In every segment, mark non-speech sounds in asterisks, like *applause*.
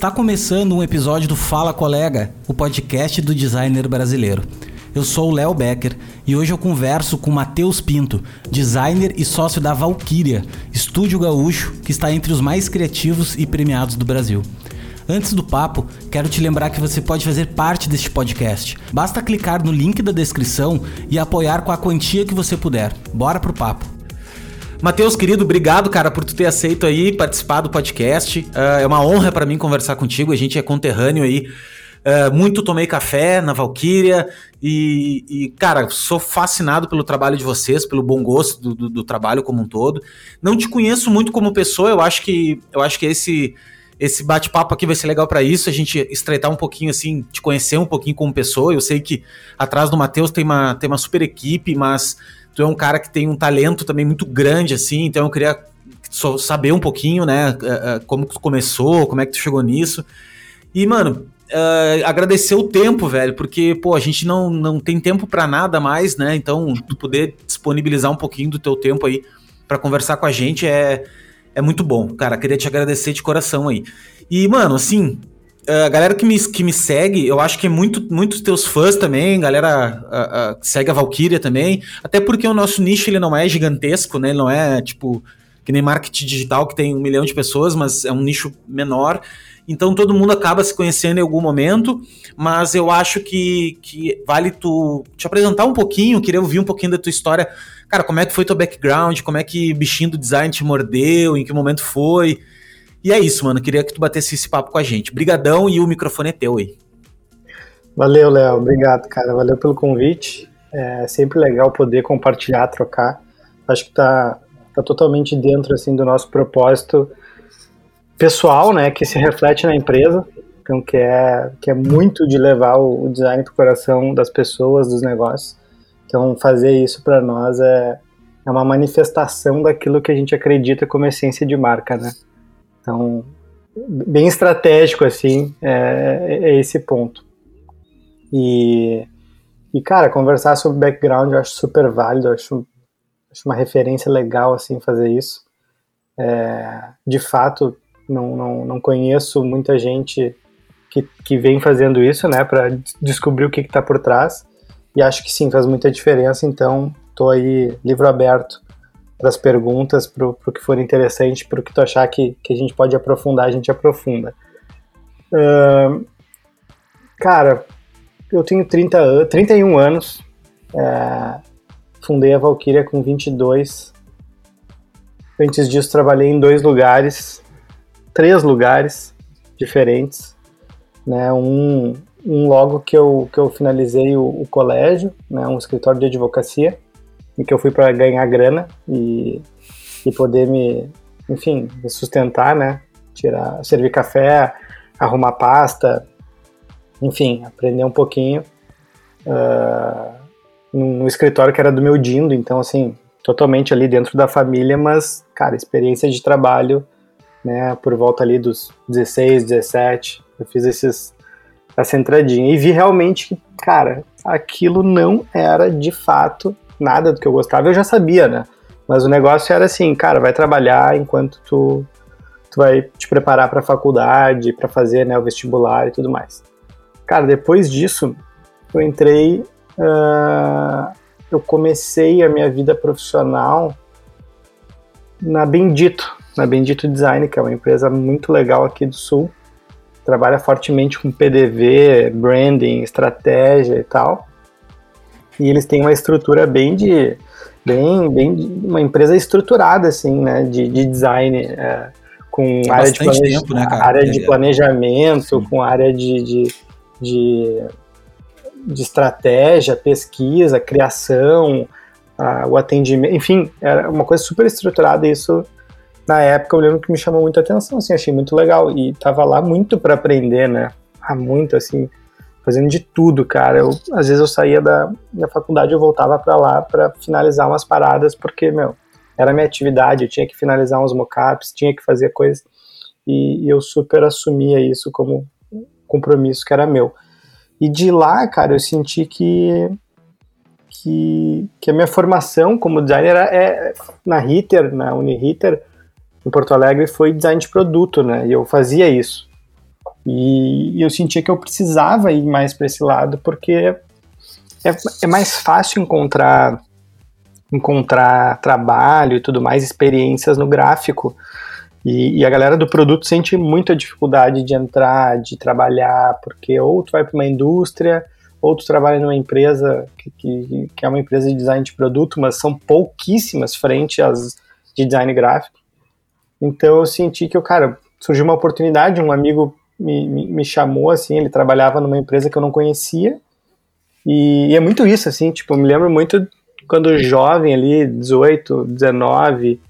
Está começando um episódio do Fala Colega, o podcast do designer brasileiro. Eu sou o Léo Becker e hoje eu converso com Matheus Pinto, designer e sócio da Valkyria, estúdio gaúcho que está entre os mais criativos e premiados do Brasil. Antes do papo, quero te lembrar que você pode fazer parte deste podcast. Basta clicar no link da descrição e apoiar com a quantia que você puder. Bora pro papo. Matheus, querido, obrigado, cara, por tu ter aceito aí participar do podcast. Uh, é uma honra para mim conversar contigo. A gente é conterrâneo aí. Uh, muito tomei café na Valkyria e, e, cara, sou fascinado pelo trabalho de vocês, pelo bom gosto do, do, do, trabalho como um todo. Não te conheço muito como pessoa, eu acho que eu acho que esse esse bate-papo aqui vai ser legal para isso, a gente estreitar um pouquinho assim, te conhecer um pouquinho como pessoa. Eu sei que atrás do Matheus tem uma, tem uma super equipe, mas tu é um cara que tem um talento também muito grande, assim, então eu queria saber um pouquinho, né, eh, eh, como tu começou, como é que tu chegou nisso. E, mano, uh, agradecer o tempo, velho, porque, pô, a gente não, não tem tempo para nada mais, né, então tu poder disponibilizar um pouquinho do teu tempo aí para conversar com a gente é, é muito bom. Cara, queria te agradecer de coração aí. E, mano, assim, a galera que me, que me segue, eu acho que é muito, muitos teus fãs também, galera a, a, segue a Valkyria também, até porque o nosso nicho ele não é gigantesco, né? Ele não é tipo que nem marketing digital que tem um milhão de pessoas, mas é um nicho menor. Então todo mundo acaba se conhecendo em algum momento, mas eu acho que, que vale tu te apresentar um pouquinho, queria ouvir um pouquinho da tua história. Cara, como é que foi teu background? Como é que bichinho do design te mordeu? Em que momento foi? E é isso, mano. Queria que tu batesse esse papo com a gente. Brigadão e o microfone é teu aí. Valeu, Léo. Obrigado, cara. Valeu pelo convite. É sempre legal poder compartilhar, trocar. Acho que tá, tá totalmente dentro assim do nosso propósito pessoal, né, que se reflete na empresa. Então, que é, que é muito de levar o, o design pro coração das pessoas, dos negócios. Então, fazer isso para nós é, é uma manifestação daquilo que a gente acredita como essência de marca, né? Então, bem estratégico, assim, é, é esse ponto. E, e, cara, conversar sobre background eu acho super válido, eu acho, acho uma referência legal, assim, fazer isso. É, de fato, não, não, não conheço muita gente que, que vem fazendo isso, né, para descobrir o que está por trás. E acho que sim, faz muita diferença, então estou aí livro aberto para as perguntas, para o que for interessante, para o que tu achar que, que a gente pode aprofundar, a gente aprofunda. Uh, cara, eu tenho 30, 31 anos, é, fundei a Valkyria com 22. Antes disso, trabalhei em dois lugares, três lugares diferentes. Né, um, um logo que eu, que eu finalizei o, o colégio, né, um escritório de advocacia, que eu fui para ganhar grana e, e poder me, enfim, me sustentar, né? Tirar, servir café, arrumar pasta, enfim, aprender um pouquinho uh, no escritório que era do meu dindo, então assim, totalmente ali dentro da família, mas, cara, experiência de trabalho, né, por volta ali dos 16, 17, eu fiz esses, essa entradinha. E vi realmente cara, aquilo não era de fato nada do que eu gostava, eu já sabia, né? Mas o negócio era assim, cara, vai trabalhar enquanto tu, tu vai te preparar para a faculdade, para fazer né, o vestibular e tudo mais. Cara, depois disso, eu entrei, uh, eu comecei a minha vida profissional na Bendito, na Bendito Design, que é uma empresa muito legal aqui do Sul. Trabalha fortemente com PDV, branding, estratégia e tal e eles têm uma estrutura bem de bem bem uma empresa estruturada assim né de, de design é, com área, de, planeja tempo, né, área de planejamento Sim. com área de, de, de, de estratégia pesquisa criação o atendimento enfim era uma coisa super estruturada e isso na época eu lembro que me chamou muita atenção assim achei muito legal e tava lá muito para aprender né há muito assim fazendo de tudo, cara. Eu, às vezes eu saía da, da faculdade eu voltava para lá para finalizar umas paradas, porque, meu, era minha atividade, eu tinha que finalizar uns mockups, tinha que fazer coisas, e, e eu super assumia isso como compromisso que era meu. E de lá, cara, eu senti que que, que a minha formação como designer é, na Ritter, na Uniriter, em Porto Alegre, foi design de produto, né? E eu fazia isso. E, eu sentia que eu precisava ir mais para esse lado, porque é, é mais fácil encontrar encontrar trabalho e tudo mais, experiências no gráfico. E, e, a galera do produto sente muita dificuldade de entrar, de trabalhar, porque ou tu vai para uma indústria, ou tu trabalha numa empresa que, que, que, é uma empresa de design de produto, mas são pouquíssimas frente às de design gráfico. Então eu senti que, cara, surgiu uma oportunidade, um amigo me, me, me chamou, assim, ele trabalhava numa empresa que eu não conhecia, e, e é muito isso, assim, tipo, eu me lembro muito quando jovem ali, 18, 19,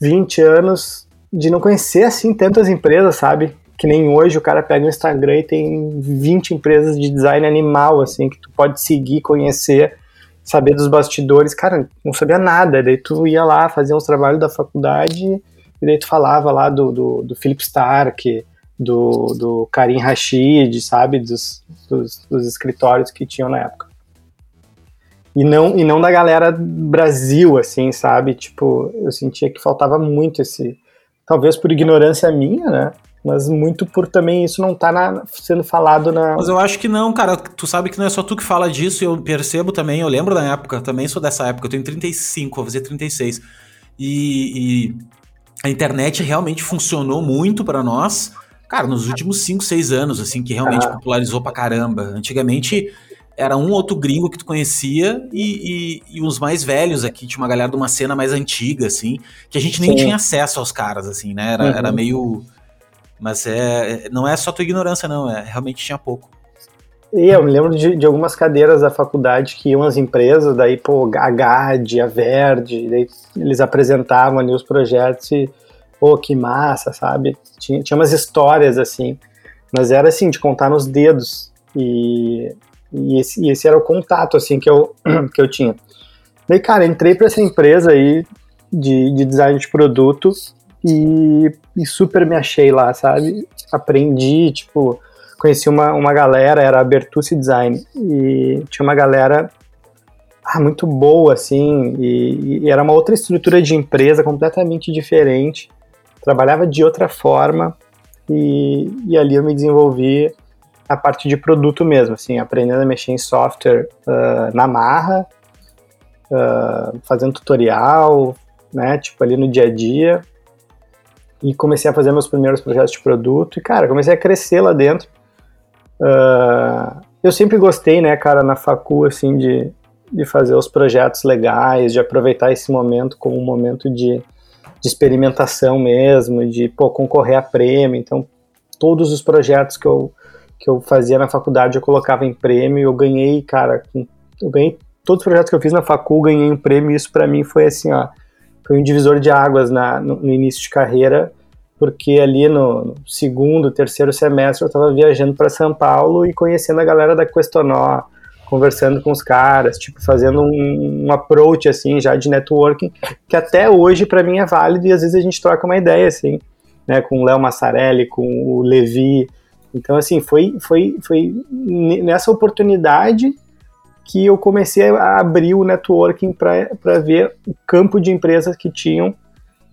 20 anos, de não conhecer assim tantas empresas, sabe? Que nem hoje o cara pega o Instagram e tem 20 empresas de design animal, assim, que tu pode seguir, conhecer, saber dos bastidores. Cara, não sabia nada. Daí tu ia lá fazer uns trabalhos da faculdade e daí tu falava lá do, do, do Philip Stark, do, do Karim Rashid, sabe? Dos, dos, dos escritórios que tinham na época. E não e não da galera Brasil assim sabe? Tipo eu sentia que faltava muito esse talvez por ignorância minha né? Mas muito por também isso não tá na, sendo falado na mas eu acho que não cara. Tu sabe que não é só tu que fala disso eu percebo também eu lembro da época também sou dessa época eu tenho 35 vou fazer 36 e, e a internet realmente funcionou muito para nós cara nos últimos 5, 6 anos assim que realmente ah. popularizou pra caramba antigamente era um outro gringo que tu conhecia e, e, e, os mais velhos aqui, tinha uma galera de uma cena mais antiga, assim, que a gente nem Sim. tinha acesso aos caras, assim, né? Era, uhum. era meio. Mas é, não é só tua ignorância, não, é realmente tinha pouco. E eu me lembro de, de algumas cadeiras da faculdade que iam as empresas, daí, pô, a GAD, a Verde, daí eles apresentavam ali os projetos e, pô, que massa, sabe? Tinha, tinha umas histórias, assim, mas era assim, de contar nos dedos. E e esse, e esse era o contato, assim, que eu, *clears throat* que eu tinha. Daí, cara, entrei para essa empresa aí de, de design de produto e, e, super me achei lá, sabe? Aprendi, tipo, conheci uma, uma galera, era Bertucci Design, e tinha uma galera ah, muito boa, assim, e, e, era uma outra estrutura de empresa completamente diferente, trabalhava de outra forma, e, e ali eu me desenvolvi a parte de produto mesmo, assim, aprendendo a mexer em software uh, na marra, uh, fazendo tutorial, né, tipo ali no dia a dia, e comecei a fazer meus primeiros projetos de produto, e cara, comecei a crescer lá dentro. Uh, eu sempre gostei, né, cara, na facu, assim, de, de fazer os projetos legais, de aproveitar esse momento como um momento de, de experimentação mesmo, de, pô, concorrer a prêmio, então todos os projetos que eu que eu fazia na faculdade, eu colocava em prêmio, eu ganhei, cara, eu ganhei todos os projetos que eu fiz na facul, ganhei um prêmio, e isso para mim foi assim, ó, foi um divisor de águas na, no, no início de carreira, porque ali no, segundo, terceiro semestre eu estava viajando para São Paulo e conhecendo a galera da Questonó, conversando com os caras, tipo, fazendo um, um approach, assim, já de networking, que até hoje para mim é válido e às vezes a gente troca uma ideia, assim, né, com o Léo Massarelli, com o Levi, então, assim, foi, foi, foi nessa oportunidade que eu comecei a abrir o networking para ver o campo de empresas que tinham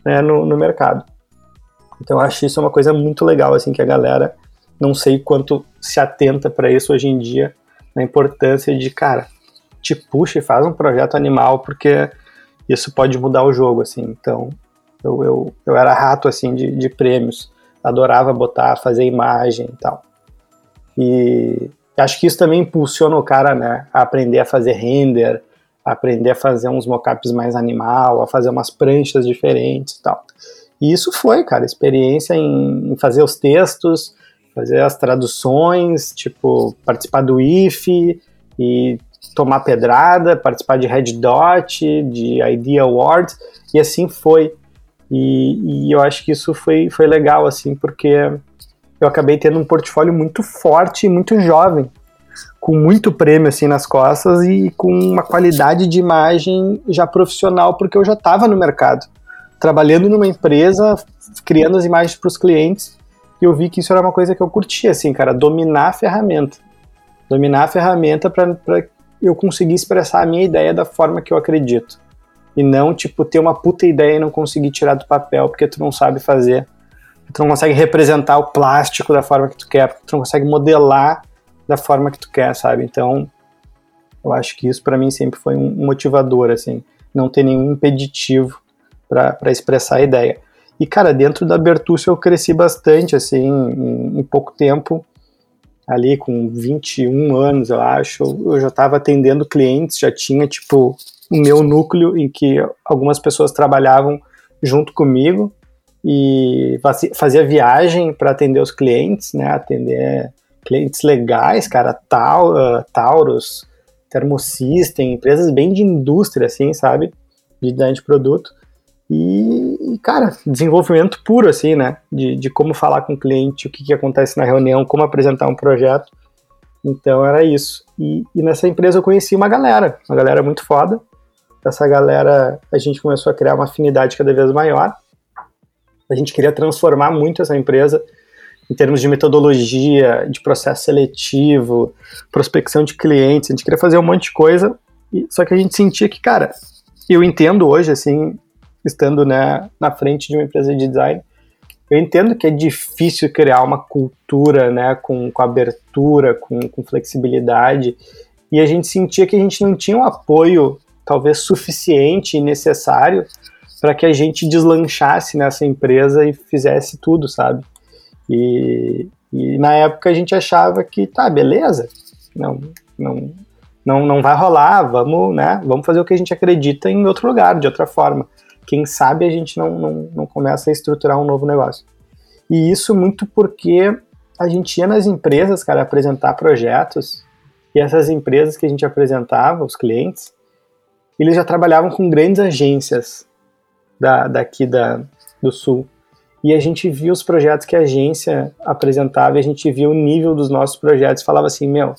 né, no, no mercado. Então, eu acho isso uma coisa muito legal, assim, que a galera não sei quanto se atenta para isso hoje em dia, na importância de, cara, te puxa e faz um projeto animal, porque isso pode mudar o jogo, assim. Então, eu, eu, eu era rato, assim, de, de prêmios adorava botar, fazer imagem e tal. E acho que isso também impulsiona o cara, né, a aprender a fazer render, a aprender a fazer uns mockups mais animal, a fazer umas pranchas diferentes e tal. E isso foi, cara, experiência em, em fazer os textos, fazer as traduções, tipo, participar do IF e tomar pedrada, participar de Red Dot, de Idea Awards, e assim foi. E, e, eu acho que isso foi, foi legal, assim, porque eu acabei tendo um portfólio muito forte e muito jovem, com muito prêmio, assim, nas costas e com uma qualidade de imagem já profissional, porque eu já estava no mercado, trabalhando numa empresa, criando as imagens para os clientes, e eu vi que isso era uma coisa que eu curtia, assim, cara, dominar a ferramenta. Dominar a ferramenta para eu conseguir expressar a minha ideia da forma que eu acredito e não, tipo, ter uma puta ideia e não conseguir tirar do papel porque tu não sabe fazer tu não consegue representar o plástico da forma que tu quer, tu não consegue modelar da forma que tu quer, sabe? Então, eu acho que isso para mim sempre foi um motivador, assim, não ter nenhum impeditivo para expressar a ideia. E, cara, dentro da Bertuccio eu cresci bastante, assim, em, em pouco tempo, ali com 21 anos, eu acho, eu já estava atendendo clientes, já tinha, tipo, o meu núcleo em que algumas pessoas trabalhavam junto comigo e fazia viagem para atender os clientes, né, atender clientes legais, cara, Taur, uh, Taurus, Thermosystem, empresas bem de indústria, assim, sabe, de design de produto. E, cara, desenvolvimento puro, assim, né? De, de como falar com o cliente, o que, que acontece na reunião, como apresentar um projeto. Então era isso. E, e, nessa empresa eu conheci uma galera, uma galera muito foda. Essa galera, a gente começou a criar uma afinidade cada vez maior. A gente queria transformar muito essa empresa em termos de metodologia, de processo seletivo, prospecção de clientes. A gente queria fazer um monte de coisa, só que a gente sentia que, cara, eu entendo hoje, assim, estando né, na frente de uma empresa de design, eu entendo que é difícil criar uma cultura né, com, com abertura, com, com flexibilidade, e a gente sentia que a gente não tinha um apoio talvez suficiente e necessário para que a gente deslanchasse nessa empresa e fizesse tudo, sabe? E, e na época a gente achava que tá, beleza, não, não, não, não vai rolar, vamos, né, vamos fazer o que a gente acredita em outro lugar, de outra forma quem sabe a gente não, não, não começa a estruturar um novo negócio. E isso muito porque a gente ia nas empresas, cara, apresentar projetos, e essas empresas que a gente apresentava, os clientes, eles já trabalhavam com grandes agências da, daqui da, do Sul. E a gente via os projetos que a agência apresentava e a gente via o nível dos nossos projetos e falava assim, meu,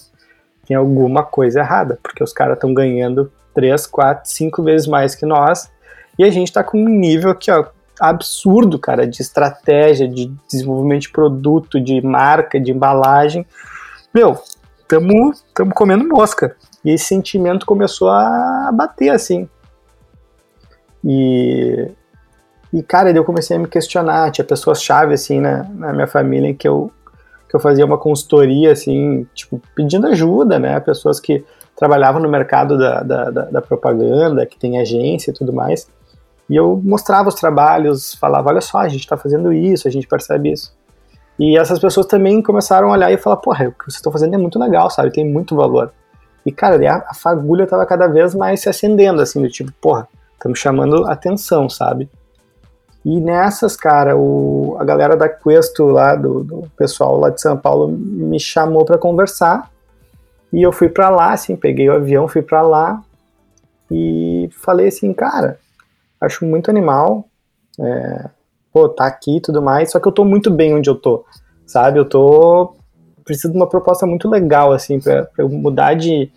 tem alguma coisa errada, porque os caras estão ganhando três, quatro, cinco vezes mais que nós e a gente está com um nível aqui, ó, absurdo, cara, de estratégia, de desenvolvimento de produto, de marca, de embalagem. Meu, estamos comendo mosca. E esse sentimento começou a bater, assim. E, e cara, eu comecei a me questionar. Tinha pessoas-chave, assim, na, na minha família, que eu, que eu fazia uma consultoria, assim, tipo, pedindo ajuda, né? Pessoas que trabalhavam no mercado da, da, da, da propaganda, que tem agência e tudo mais. E eu mostrava os trabalhos, falava, olha só, a gente está fazendo isso, a gente percebe isso. E essas pessoas também começaram a olhar e falar, porra, o que vocês estão fazendo é muito legal, sabe? Tem muito valor. E, cara, a, a fagulha estava cada vez mais se acendendo, assim, do tipo, porra, estamos chamando atenção, sabe? E nessas, cara, o, a galera da Questo lá, do, do pessoal lá de São Paulo, me chamou para conversar. E eu fui para lá, assim, peguei o avião, fui para lá e falei assim, cara, acho muito animal. É, pô, tá aqui e tudo mais, só que eu tô muito bem onde eu tô, sabe? Eu tô. Preciso de uma proposta muito legal, assim, pra, pra eu mudar de,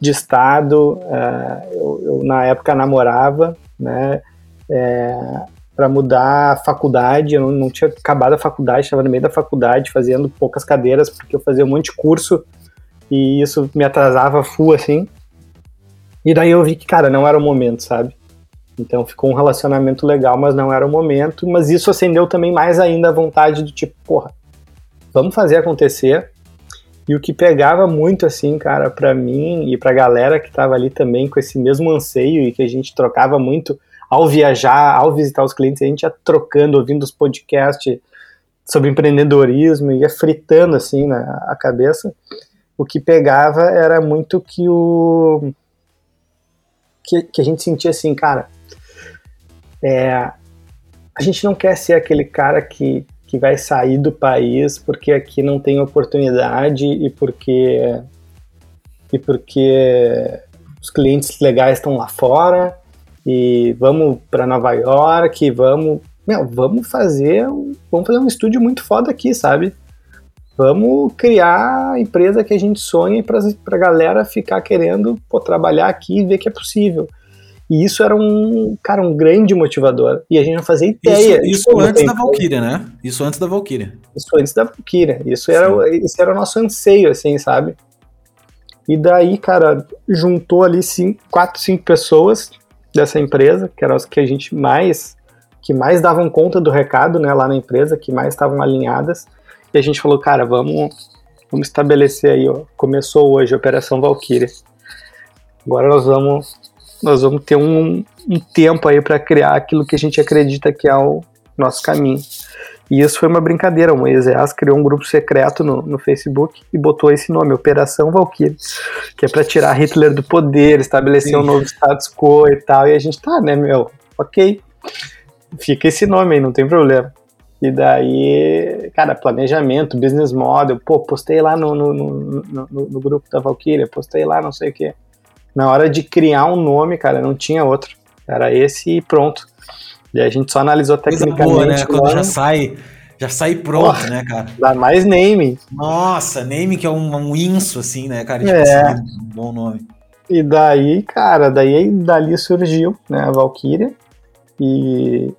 de estado. É, eu, eu, na época, namorava, né? É, para mudar a faculdade, eu não, não, tinha acabado a faculdade, estava no meio da faculdade fazendo poucas cadeiras, porque eu fazia um monte de curso e isso me atrasava full, assim. E daí eu vi que, cara, não era o momento, sabe? Então ficou um relacionamento legal, mas não era o momento. Mas isso acendeu também mais ainda a vontade do tipo, porra, vamos fazer acontecer. E o que pegava muito, assim, cara, para mim e pra galera que tava ali também com esse mesmo anseio e que a gente trocava muito ao viajar, ao visitar os clientes, a gente ia trocando, ouvindo os podcasts sobre empreendedorismo, ia fritando, assim, na a cabeça. O que pegava era muito que o. Que, que a gente sentia assim, cara, é, a gente não quer ser aquele cara que, que vai sair do país porque aqui não tem oportunidade e porque e porque os clientes legais estão lá fora e vamos para Nova York, vamos, meu, vamos fazer, um, vamos fazer um estúdio muito foda aqui, sabe? Vamos criar a empresa que a gente sonha para a galera ficar querendo pô, trabalhar aqui e ver que é possível. E isso era um, cara, um grande motivador. E a gente não fazia ideia. Isso, isso antes da Valkyria, né? Isso antes da Valkyria. Isso antes da Valkyria. Isso era, isso era o nosso anseio, assim, sabe? E daí, cara, juntou ali cinco, quatro, cinco pessoas dessa empresa, que eram as que a gente mais que mais davam conta do recado, né, lá na empresa, que mais estavam alinhadas. E a gente falou, cara, vamos, vamos estabelecer aí, ó. Começou hoje a Operação Valkyrie. Agora nós vamos, nós vamos ter um, um tempo aí para criar aquilo que a gente acredita que é o nosso caminho. E isso foi uma brincadeira. O Moisés criou um grupo secreto no, no Facebook e botou esse nome, Operação Valkyrie, que é para tirar Hitler do poder, estabelecer Sim. um novo status quo e tal. E a gente tá, né, meu? Ok. Fica esse nome aí, não tem problema. E daí, cara, planejamento, business model, pô, postei lá no, no, no, no, no grupo da Valkyria, postei lá não sei o que. Na hora de criar um nome, cara, não tinha outro. Era esse e pronto. E a gente só analisou tecnicamente. Boa, né? Quando já sai, já sai pronto, né, cara? Dá mais naming. Nossa, naming que é um, um inso, assim, né, cara? Tipo, é. Assim, um bom nome. E daí, cara, daí dali surgiu, né, a Valkyria. E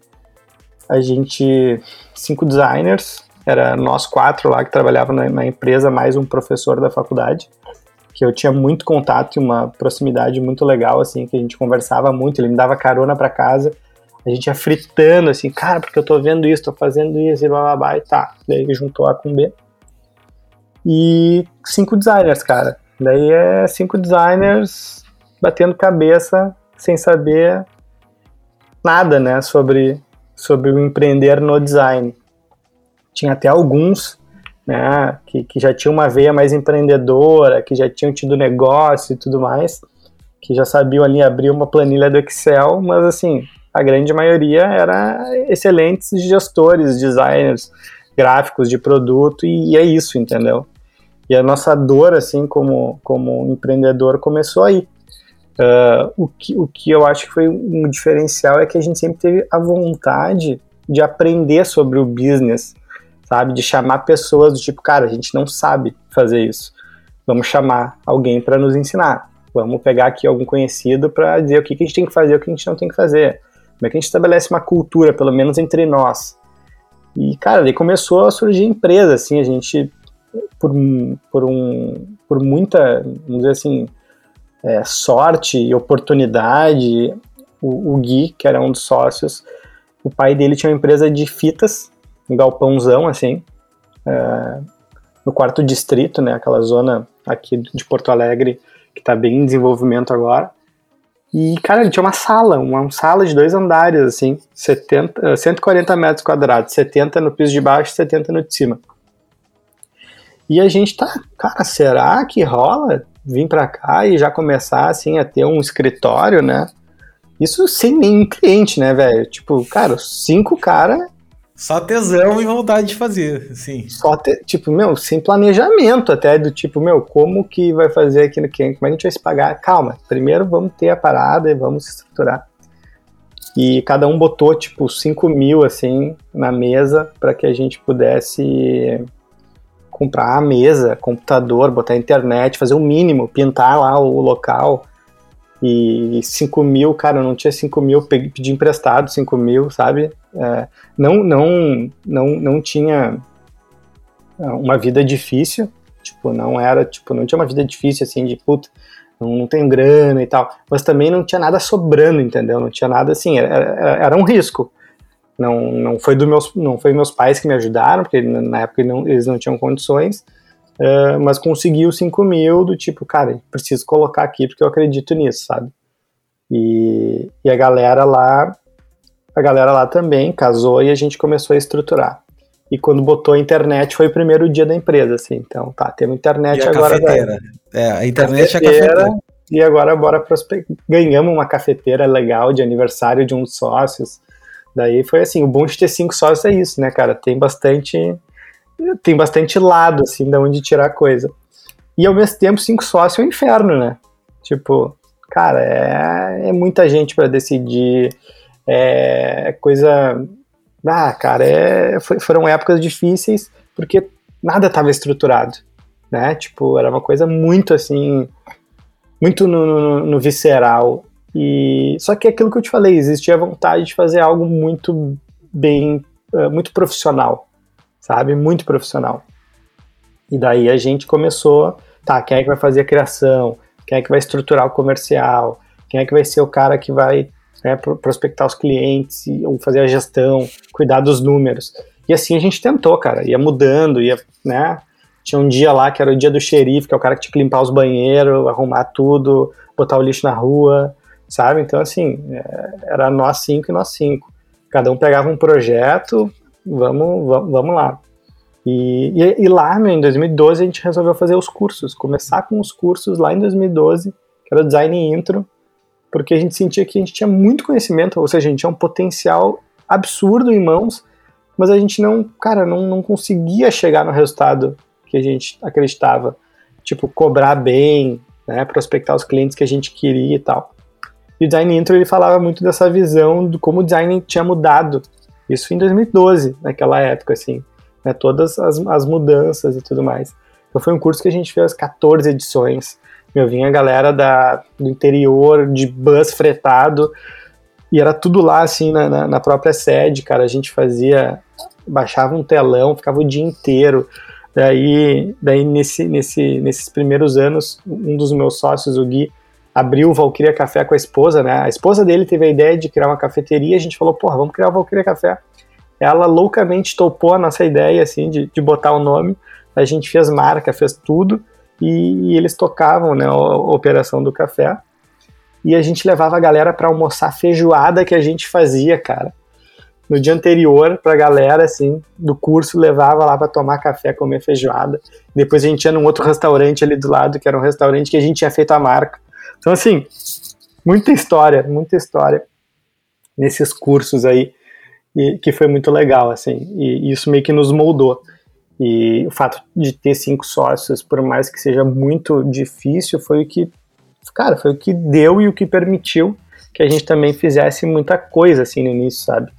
a gente, cinco designers, era nós quatro lá que trabalhavam na, na empresa, mais um professor da faculdade que eu tinha muito contato e uma proximidade muito legal, assim, que a gente conversava muito, ele me dava carona para casa, a gente ia fritando, assim, cara, porque eu tô vendo isso, tô fazendo isso, e blá blá blá, e tá. Daí juntou A com B. E cinco designers, cara. Daí é cinco designers batendo cabeça, sem saber nada, né, sobre, sobre o empreender no design. Tinha até alguns né, que, que já tinham uma veia mais empreendedora, que já tinham tido negócio e tudo mais, que já sabiam ali abrir uma planilha do Excel, mas assim, a grande maioria era excelentes gestores, designers, gráficos de produto, e, e é isso, entendeu? E a nossa dor, assim, como, como empreendedor, começou aí. Uh, o, que, o que eu acho que foi um diferencial é que a gente sempre teve a vontade de aprender sobre o business, sabe? De chamar pessoas do tipo, cara, a gente não sabe fazer isso. Vamos chamar alguém para nos ensinar. Vamos pegar aqui algum conhecido para dizer o que, que, a gente tem que fazer, o que a gente não tem que fazer. Como é que a gente estabelece uma cultura, pelo menos entre nós. E, cara, daí começou a surgir empresa, assim, a gente, por, por, um, por muita, vamos dizer assim, é, sorte e oportunidade, o, o Gui, que era um dos sócios, o pai dele tinha uma empresa de fitas um galpãozão, assim, é, no quarto distrito, né, aquela zona aqui de Porto Alegre que está bem em desenvolvimento agora. E, cara, ele tinha uma sala, uma, uma sala de dois andares, assim, 70, 140 metros quadrados, 70 no piso de baixo e 70 no de cima. E a gente tá, cara, será que rola vir para cá e já começar, assim, a ter um escritório, né? Isso sem nenhum cliente, né, velho? Tipo, cara, cinco caras só tesão e vontade de fazer, sim. Só, te, tipo, meu, sem planejamento até, do tipo, meu, como que vai fazer aqui no Ken? Como é que a gente vai se pagar? Calma, primeiro vamos ter a parada e vamos estruturar. E cada um botou, tipo, 5 mil, assim, na mesa para que a gente pudesse comprar a mesa, computador, botar internet, fazer o mínimo, pintar lá o local, e 5 mil, cara, eu não tinha 5 mil, pedi emprestado 5 mil, sabe? É, não, não, não, não tinha é, uma vida difícil, tipo, não era, tipo, não tinha uma vida difícil assim de puta, não, tenho grana e tal, mas também não tinha nada sobrando, entendeu? Não tinha nada assim, era, era um risco. Não, não foi do meus, não foi meus pais que me ajudaram, porque na época não, eles não tinham condições, Uh, mas conseguiu 5 mil do tipo, cara, preciso colocar aqui porque eu acredito nisso, sabe? E, e a galera lá, a galera lá também casou e a gente começou a estruturar. E quando botou a internet foi o primeiro dia da empresa, assim. Então, tá, temos internet e a agora. Cafeteira. É, a internet cafeteira, é a cafeteira. E agora bora prospectar. Ganhamos uma cafeteira legal de aniversário de um dos sócios. Daí foi assim, o bom de ter cinco sócios é isso, né, cara? Tem bastante tem bastante lado, assim, de onde tirar coisa. E ao mesmo tempo, cinco sócios é um inferno, né? Tipo, cara, é, é muita gente para decidir, é coisa. Ah, cara, é, foi, foram épocas difíceis porque nada estava estruturado, né? Tipo, era uma coisa muito assim, muito no, no, no visceral. E só que aquilo que eu te falei, existia a vontade de fazer algo muito bem, eh, muito profissional sabe? Muito profissional. E daí a gente começou, tá, quem é que vai fazer a criação? Quem é que vai estruturar o comercial? Quem é que vai ser o cara que vai né, prospectar os clientes, fazer a gestão, cuidar dos números. E assim a gente tentou, cara, ia mudando, ia, né, tinha um dia lá que era o dia do xerife, que é o cara que tinha que limpar os banheiros, arrumar tudo, botar o lixo na rua, sabe? Então, assim, é, era nós cinco e nós cinco. Cada um pegava um projeto, vamos, vamos, vamos lá. E, e, e, lá, meu, em 2012, a gente resolveu fazer os cursos, começar com os cursos lá em 2012, que era design intro, porque a gente sentia que a gente tinha muito conhecimento, ou seja, a gente tinha um potencial absurdo em mãos, mas a gente não, cara, não, não conseguia chegar no resultado que a gente acreditava. Tipo, cobrar bem, né, prospectar os clientes que a gente queria e tal. E o Design Intro ele falava muito dessa visão de como o design tinha mudado. Isso em 2012, naquela época, assim. Né, todas as, as mudanças e tudo mais. Então foi um curso que a gente fez 14 edições. Meu, vinha a galera da, do interior, de bus fretado, e era tudo lá, assim, na, na, na própria sede, cara. A gente fazia, baixava um telão, ficava o dia inteiro. Daí, daí nesse, nesse, nesses primeiros anos, um dos meus sócios, o Gui, abriu o Valkyria Café com a esposa, né? A esposa dele teve a ideia de criar uma cafeteria, a gente falou, porra, vamos criar o Valkyria Café. Ela loucamente topou a nossa ideia, assim, de, de botar o nome. A gente fez marca, fez tudo, e, e eles tocavam, né, a, a operação do café. E a gente levava a galera para almoçar feijoada que a gente fazia, cara no dia anterior pra galera, assim, do curso, levava lá para tomar café, comer feijoada. Depois a gente ia num outro restaurante ali do lado, que era um restaurante que a gente tinha feito a marca. Então, assim, muita história, muita história nesses cursos aí, e, que foi muito legal, assim, e isso meio que nos moldou. E o fato de ter cinco sócios, por mais que seja muito difícil, foi o que, cara, foi o que deu e o que permitiu que a gente também fizesse muita coisa, assim, no início, sabe?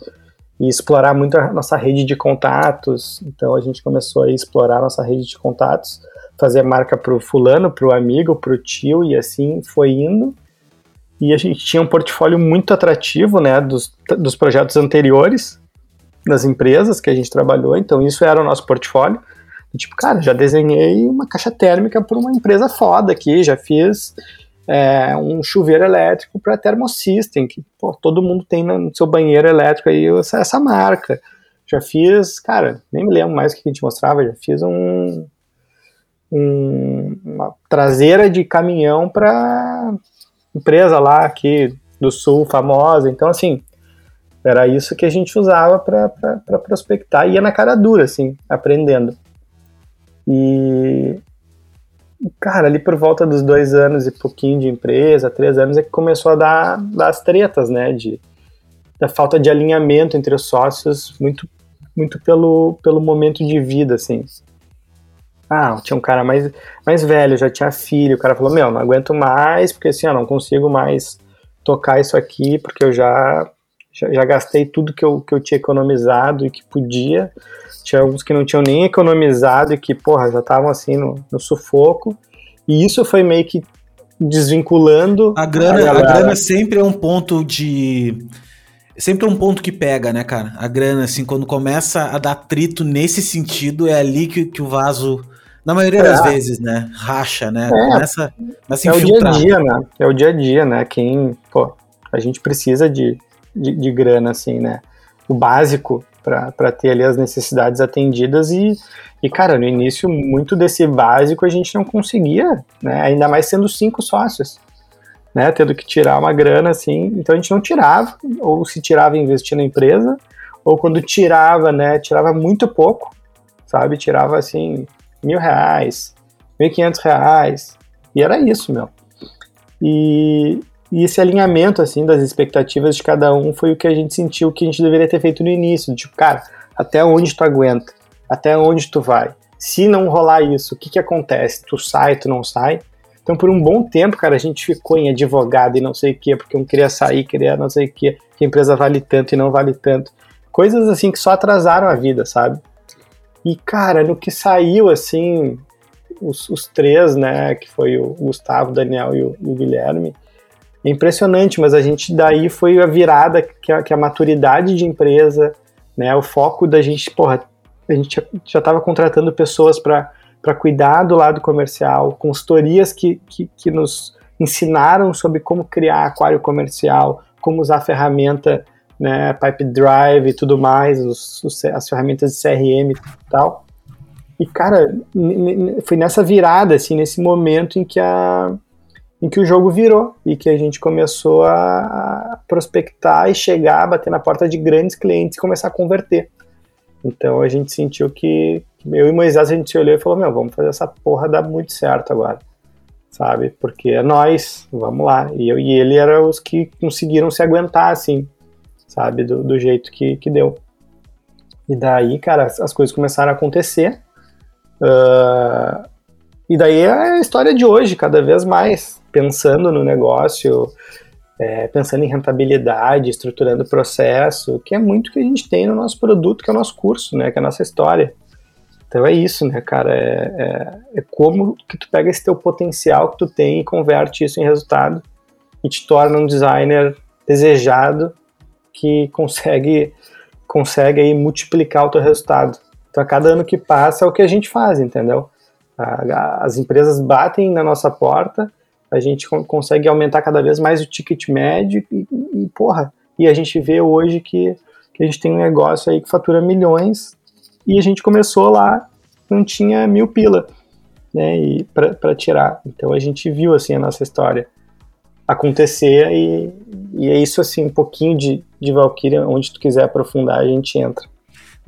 e explorar muito a nossa rede de contatos. Então a gente começou a explorar a nossa rede de contatos, fazer marca para o fulano, para o amigo, para o tio e assim foi indo. E a gente tinha um portfólio muito atrativo, né, dos, dos projetos anteriores das empresas que a gente trabalhou. Então isso era o nosso portfólio. E, tipo, cara, já desenhei uma caixa térmica para uma empresa foda aqui, já fiz é, um chuveiro elétrico para Thermosystem, que pô, todo mundo tem no seu banheiro elétrico aí essa, essa, marca. Já fiz, cara, nem me lembro mais o que a gente mostrava, já fiz um, um uma traseira de caminhão para empresa lá aqui do sul famosa. Então, assim, era isso que a gente usava para prospectar. Ia na cara dura, assim, aprendendo. E cara, ali por volta dos dois anos e pouquinho de empresa, três anos, é que começou a dar, dar as tretas, né? De, da falta de alinhamento entre os sócios, muito, muito pelo, pelo momento de vida, assim. Ah, tinha um cara mais, mais velho, já tinha filho, o cara falou, meu, não aguento mais, porque assim, eu não consigo mais tocar isso aqui, porque eu já, já, já gastei tudo que eu, que eu tinha economizado e que podia, tinha alguns que não tinham nem economizado e que, porra, já estavam assim no, no sufoco. E isso foi meio que desvinculando. A grana, a, a grana sempre é um ponto de. Sempre é um ponto que pega, né, cara? A grana, assim, quando começa a dar atrito nesse sentido, é ali que, que o vaso, na maioria é. das vezes, né, racha, né? É. Começa, começa a É o dia a dia, né? É o dia a dia, né? Quem, pô, a gente precisa de, de, de grana, assim, né? O básico para ter ali as necessidades atendidas e, e, cara, no início, muito desse básico a gente não conseguia, né? Ainda mais sendo cinco sócios, né? Tendo que tirar uma grana, assim. Então a gente não tirava, ou se tirava investir na empresa, ou quando tirava, né? Tirava muito pouco, sabe? Tirava, assim, mil reais, mil e quinhentos reais. E era isso, meu. E, e esse alinhamento, assim, das expectativas de cada um foi o que a gente sentiu que a gente deveria ter feito no início. Tipo, cara, até onde tu aguenta? Até onde tu vai? Se não rolar isso, o que que acontece? Tu sai, tu não sai? Então, por um bom tempo, cara, a gente ficou em advogado e não sei o quê, porque um queria sair, queria não sei o quê, que a empresa vale tanto e não vale tanto. Coisas, assim, que só atrasaram a vida, sabe? E, cara, no que saiu, assim, os, os três, né, que foi o Gustavo, o Daniel e o, e o Guilherme, é impressionante, mas a gente daí foi a virada que a, que a maturidade de empresa, né, o foco da gente, porra, a gente já estava contratando pessoas para cuidar do lado comercial, consultorias que, que, que nos ensinaram sobre como criar aquário comercial, como usar ferramenta, né, Pipe Drive e tudo mais, os, os, as ferramentas de CRM e tal. E, cara, foi nessa virada, assim, nesse momento em que, a, em que o jogo virou e que a gente começou a prospectar e chegar, bater na porta de grandes clientes e começar a converter. Então a gente sentiu que, eu e Moisés, a gente se olhou e falou, meu, vamos fazer essa porra dar muito certo agora, sabe? Porque é nós, vamos lá. E eu e ele eram os que conseguiram se aguentar, assim, sabe? Do, do jeito que, que deu. E daí, cara, as coisas começaram a acontecer. Uh, e daí é a história de hoje, cada vez mais, pensando no negócio, é, pensando em rentabilidade, estruturando o processo, que é muito que a gente tem no nosso produto, que é o nosso curso, né, que é a nossa história. Então é isso, né, cara, é, é, é como que tu pega esse teu potencial que tu tem e converte isso em resultado e te torna um designer desejado que consegue consegue aí multiplicar o teu resultado. Então, a cada ano que passa é o que a gente faz, entendeu? As empresas batem na nossa porta, a gente consegue aumentar cada vez mais o ticket médio e, e porra, e a gente vê hoje que, que a gente tem um negócio aí que fatura milhões e a gente começou lá, não tinha mil pila, né, e para tirar. Então a gente viu assim a nossa história acontecer e, e é isso assim, um pouquinho de, de Valkyria, onde tu quiser aprofundar, a gente entra.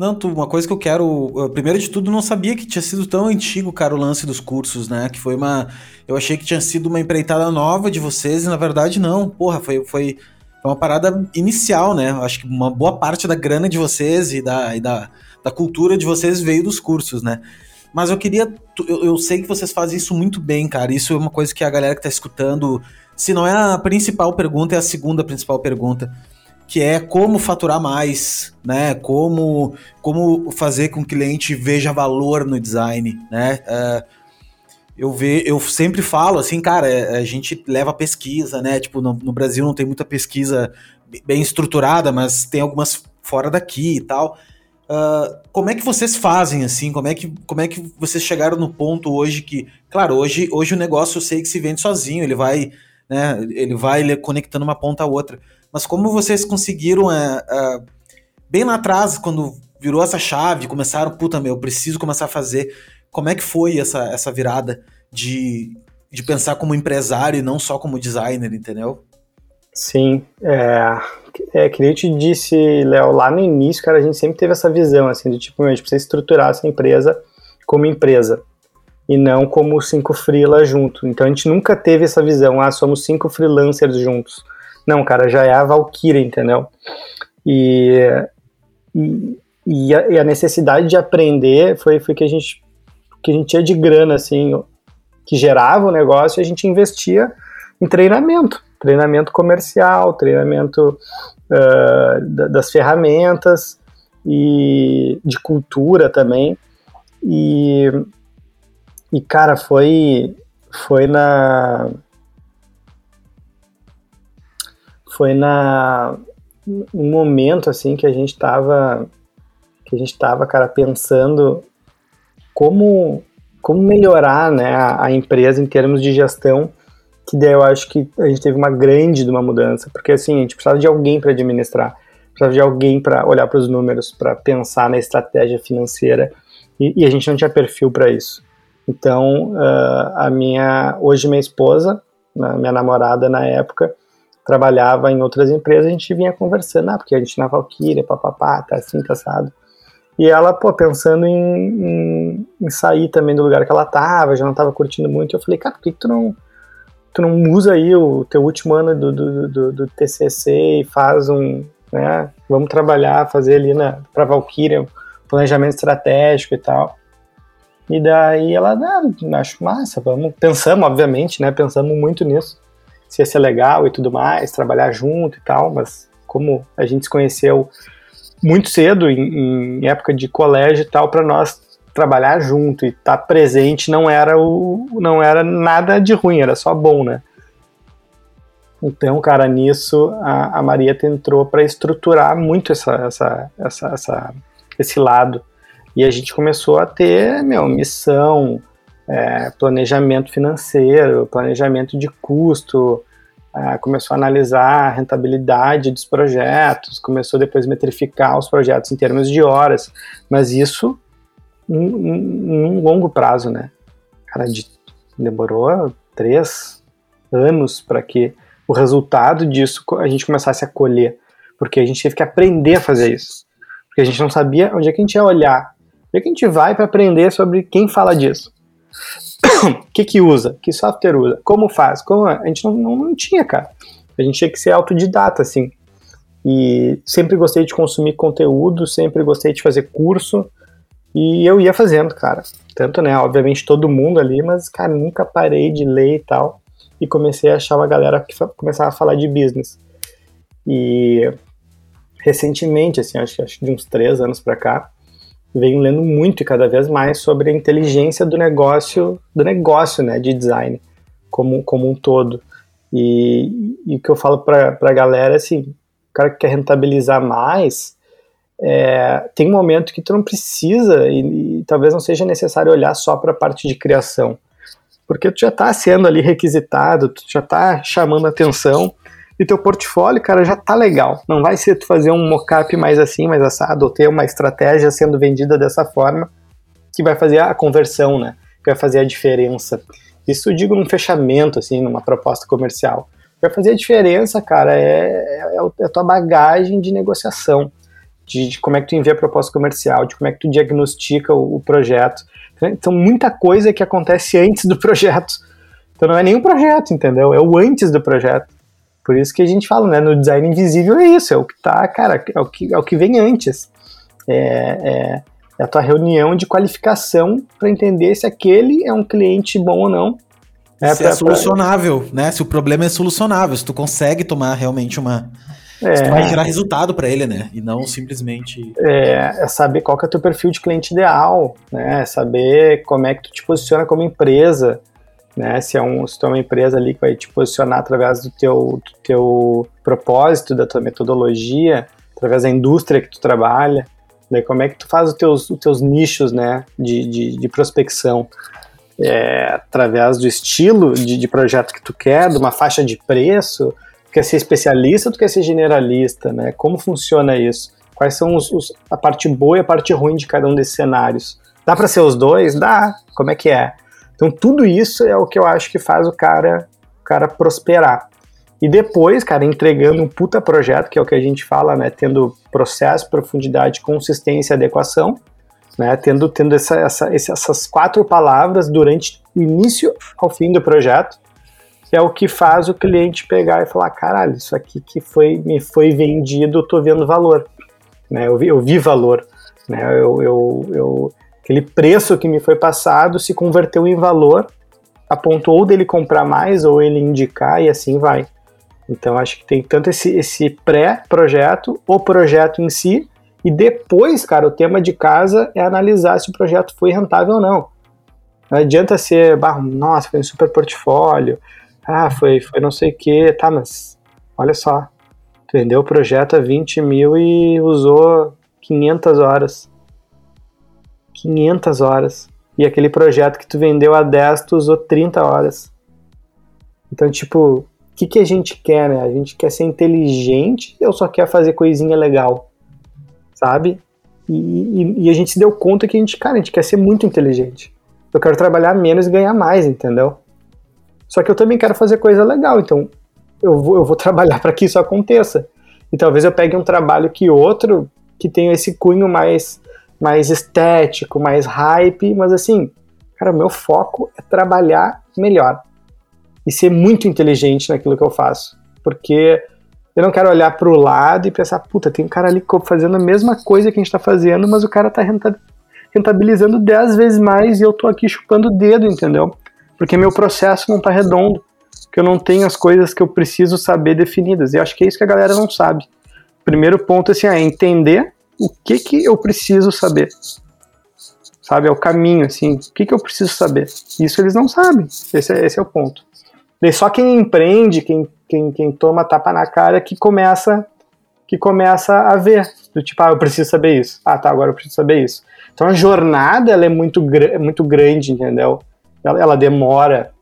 Não, tu, uma coisa que eu quero. Primeiro de tudo, não sabia que tinha sido tão antigo, cara, o lance dos cursos, né? Que foi uma. Eu achei que tinha sido uma empreitada nova de vocês, e na verdade não. Porra, foi, foi uma parada inicial, né? Acho que uma boa parte da grana de vocês e da, e da, da cultura de vocês veio dos cursos, né? Mas eu queria. Eu, eu sei que vocês fazem isso muito bem, cara. Isso é uma coisa que a galera que tá escutando. Se não é a principal pergunta, é a segunda principal pergunta que é como faturar mais, né? Como, como fazer com que o cliente veja valor no design, né? Uh, eu, ve, eu sempre falo assim, cara, é, a gente leva pesquisa, né? Tipo, no, no, Brasil não tem muita pesquisa bem estruturada, mas tem algumas fora daqui e tal. Uh, como é que vocês fazem assim? Como é que, como é que vocês chegaram no ponto hoje que, claro, hoje, hoje o negócio eu sei que se vende sozinho, ele vai, né? Ele vai conectando uma ponta a outra. Mas como vocês conseguiram, é, é, bem lá atrás, quando virou essa chave, começaram, puta meu, preciso começar a fazer. Como é que foi essa, essa virada de, de pensar como empresário e não só como designer, entendeu? Sim, é, é que nem eu te disse, Léo, lá no início, cara, a gente sempre teve essa visão, assim, de tipo, a gente precisa estruturar essa empresa como empresa e não como cinco freela junto. Então a gente nunca teve essa visão, ah, somos cinco freelancers juntos. Não, cara, já é a Valkyria, entendeu? E, e, e, a, e, a, necessidade de aprender foi, foi que a gente que a gente tinha de grana, assim, que gerava o negócio e a gente investia em treinamento, treinamento comercial, treinamento uh, das ferramentas e de cultura também. E, e cara, foi, foi na foi na um momento assim que a gente estava que a gente estava cara pensando como como melhorar né a, a, empresa em termos de gestão que daí eu acho que a gente teve uma grande de uma mudança porque assim a gente precisava de alguém para administrar precisava de alguém para olhar para os números para pensar na estratégia financeira e, e, a gente não tinha perfil para isso. Então uh, a minha hoje minha esposa minha namorada na época trabalhava em outras empresas, a gente vinha conversando, ah, porque a gente na Valkyria, papapá, tá assim, tá. E ela, pô, pensando em, em, em, sair também do lugar que ela tava, já não tava curtindo muito, eu falei, cara, por que, que tu não tu não usa aí o teu último ano do, do, do, do TCC e faz um, né, vamos trabalhar, fazer ali na, pra Valkyria, planejamento estratégico e tal. E daí ela, ah, acho massa, vamos, pensamos, obviamente, né, pensamos muito nisso se ia ser legal e tudo mais, trabalhar junto e tal, mas como a gente se conheceu muito cedo, em, em época de colégio e tal, para nós trabalhar junto e estar tá presente não era o não era nada de ruim, era só bom, né? Então, cara, nisso a, a Maria entrou para estruturar muito essa, essa, essa, essa, esse lado. E a gente começou a ter, meu, missão, é, planejamento financeiro, planejamento de custo, uh, começou a analisar a rentabilidade dos projetos, começou depois a metrificar os projetos em termos de horas, mas isso num longo prazo, né? Cara, de, demorou três anos para que o resultado disso a gente começasse a colher, porque a gente teve que aprender a fazer isso, porque a gente não sabia onde é que a gente ia olhar, onde é que a gente vai para aprender sobre quem fala disso. O *coughs* que que usa? Que software usa? Como faz? Como a gente não, não, não tinha, cara. A gente tinha que ser autodidata, assim. E sempre gostei de consumir conteúdo, sempre gostei de fazer curso, e eu ia fazendo, cara. Tanto, né, obviamente todo mundo ali, mas, cara, nunca parei de ler e tal. E comecei a achar uma galera que começava a falar de business. E recentemente, assim, acho, que de uns três anos para cá, venho lendo muito e cada vez mais sobre a inteligência do negócio, do negócio, né, de design como, como um todo. E, e o que eu falo para a galera assim, o cara que quer rentabilizar mais, é, tem um momento que tu não precisa e, e talvez não seja necessário olhar só para a parte de criação, porque tu já está sendo ali requisitado, tu já está chamando atenção e teu portfólio, cara, já tá legal. Não vai ser tu fazer um mockup mais assim, mais assado, ou ter uma estratégia sendo vendida dessa forma que vai fazer a conversão, né? Que vai fazer a diferença. Isso eu digo num fechamento, assim, numa proposta comercial. Vai fazer a diferença, cara, é, é, é a tua bagagem de negociação de, de, como é que tu envia a proposta comercial, de como é que tu diagnostica o, o projeto. Então, muita coisa que acontece antes do projeto. Então, não é o projeto, entendeu? É o antes do projeto. Por isso que a gente fala, né? No design invisível é isso, é o que tá, cara, é o que, é o que vem antes. É, é, é a tua reunião de qualificação para entender se aquele é um cliente bom ou não. É, se é pra, é solucionável, pra... né? Se o problema é solucionável, se tu consegue tomar realmente uma, é, vai gerar resultado para ele, né? E não simplesmente. É, é, saber qual é o teu perfil de cliente ideal, né? É saber como é que tu te posiciona como empresa, né? Se é, um, se é uma empresa ali que vai te posicionar através do teu, do teu propósito, da tua metodologia, através da indústria que tu trabalha, né? Como é que tu faz os teus, os teus nichos, né? De, de, de prospecção. É, através do estilo de, de projeto que tu quer, de uma faixa de preço, Tu quer ser especialista ou tu quer ser generalista, né? Como funciona isso? Quais são os, os, a parte boa e a parte ruim de cada um desses cenários? Dá para ser os dois? Dá. Como é que é? Então tudo isso é o que eu acho que faz o cara, o cara prosperar. E depois, cara, entregando um puta projeto, que é o que a gente fala, né? Tendo processo, profundidade, consistência adequação, né? Tendo, tendo essa, essa, essas quatro palavras durante o início ao fim do projeto, que é o que faz o cliente pegar e falar, caralho, isso aqui que foi, me foi vendido, eu tô vendo valor, né? Eu vi, eu vi valor, né? Eu, eu, eu, aquele preço que me foi passado se converteu em valor, a ponto ou dele comprar mais ou ele indicar e assim vai. Então acho que tem tanto esse, esse pré-projeto, o projeto em si, e depois, cara, o tema de casa é analisar se o projeto foi rentável ou não. Não adianta ser, bah, nossa, foi um super portfólio, ah, foi, foi não sei o que. Tá, mas olha só. Tu vendeu o projeto a 20 mil e usou 500 horas. 500 horas. E aquele projeto que tu vendeu a 10, tu usou 30 horas. Então, tipo, o que, que a gente quer, né? A gente quer ser inteligente ou só quer fazer coisinha legal? Sabe? E, e, e, a gente se deu conta que a gente, cara, a gente quer ser muito inteligente. Eu quero trabalhar menos e ganhar mais, entendeu? Só que eu também quero fazer coisa legal, então eu vou, eu vou *laughs* trabalhar para que isso aconteça. E talvez eu pegue um trabalho que outro que tenha esse cunho mais, mais estético, mais hype, mas assim, cara, o meu foco é trabalhar melhor e ser muito inteligente naquilo que eu faço. Porque eu não quero olhar para o lado e pensar, puta, tem um cara ali fazendo a mesma coisa que a gente está fazendo, mas o cara está rentabilizando 10 vezes mais e eu tô aqui chupando o dedo, entendeu? porque meu processo não está redondo, que eu não tenho as coisas que eu preciso saber definidas. E acho que é isso que a galera não sabe. Primeiro ponto assim, é entender o que que eu preciso saber. Sabe, é o caminho, assim, o que que eu preciso saber. Isso eles não sabem, esse é, esse é o ponto. E só quem empreende, quem, quem, quem toma tapa na cara, que começa que começa a ver. Do tipo, ah, eu preciso saber isso. Ah, tá, agora eu preciso saber isso. Então a jornada ela é muito, muito grande, entendeu? ela, ela demora.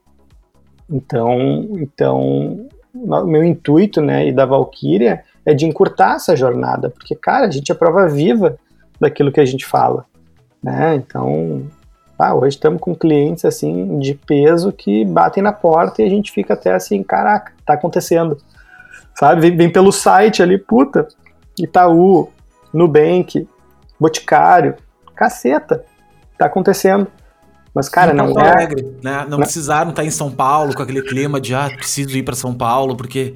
Então, então meu intuito, né, e da Valkyria é de encurtar essa jornada, porque, cara, a gente é prova viva daquilo que a gente fala, né? Então, ah, hoje estamos com clientes assim de peso que batem na porta e a gente fica até assim, caraca, tá acontecendo. Sabe? Vem, vem pelo site ali, puta, Itaú, Nubank, Boticário, caceta, tá acontecendo. Mas, cara, não, não é. Alegre, né? Não, não precisaram estar em São Paulo com aquele clima de, ah, preciso ir para São Paulo, porque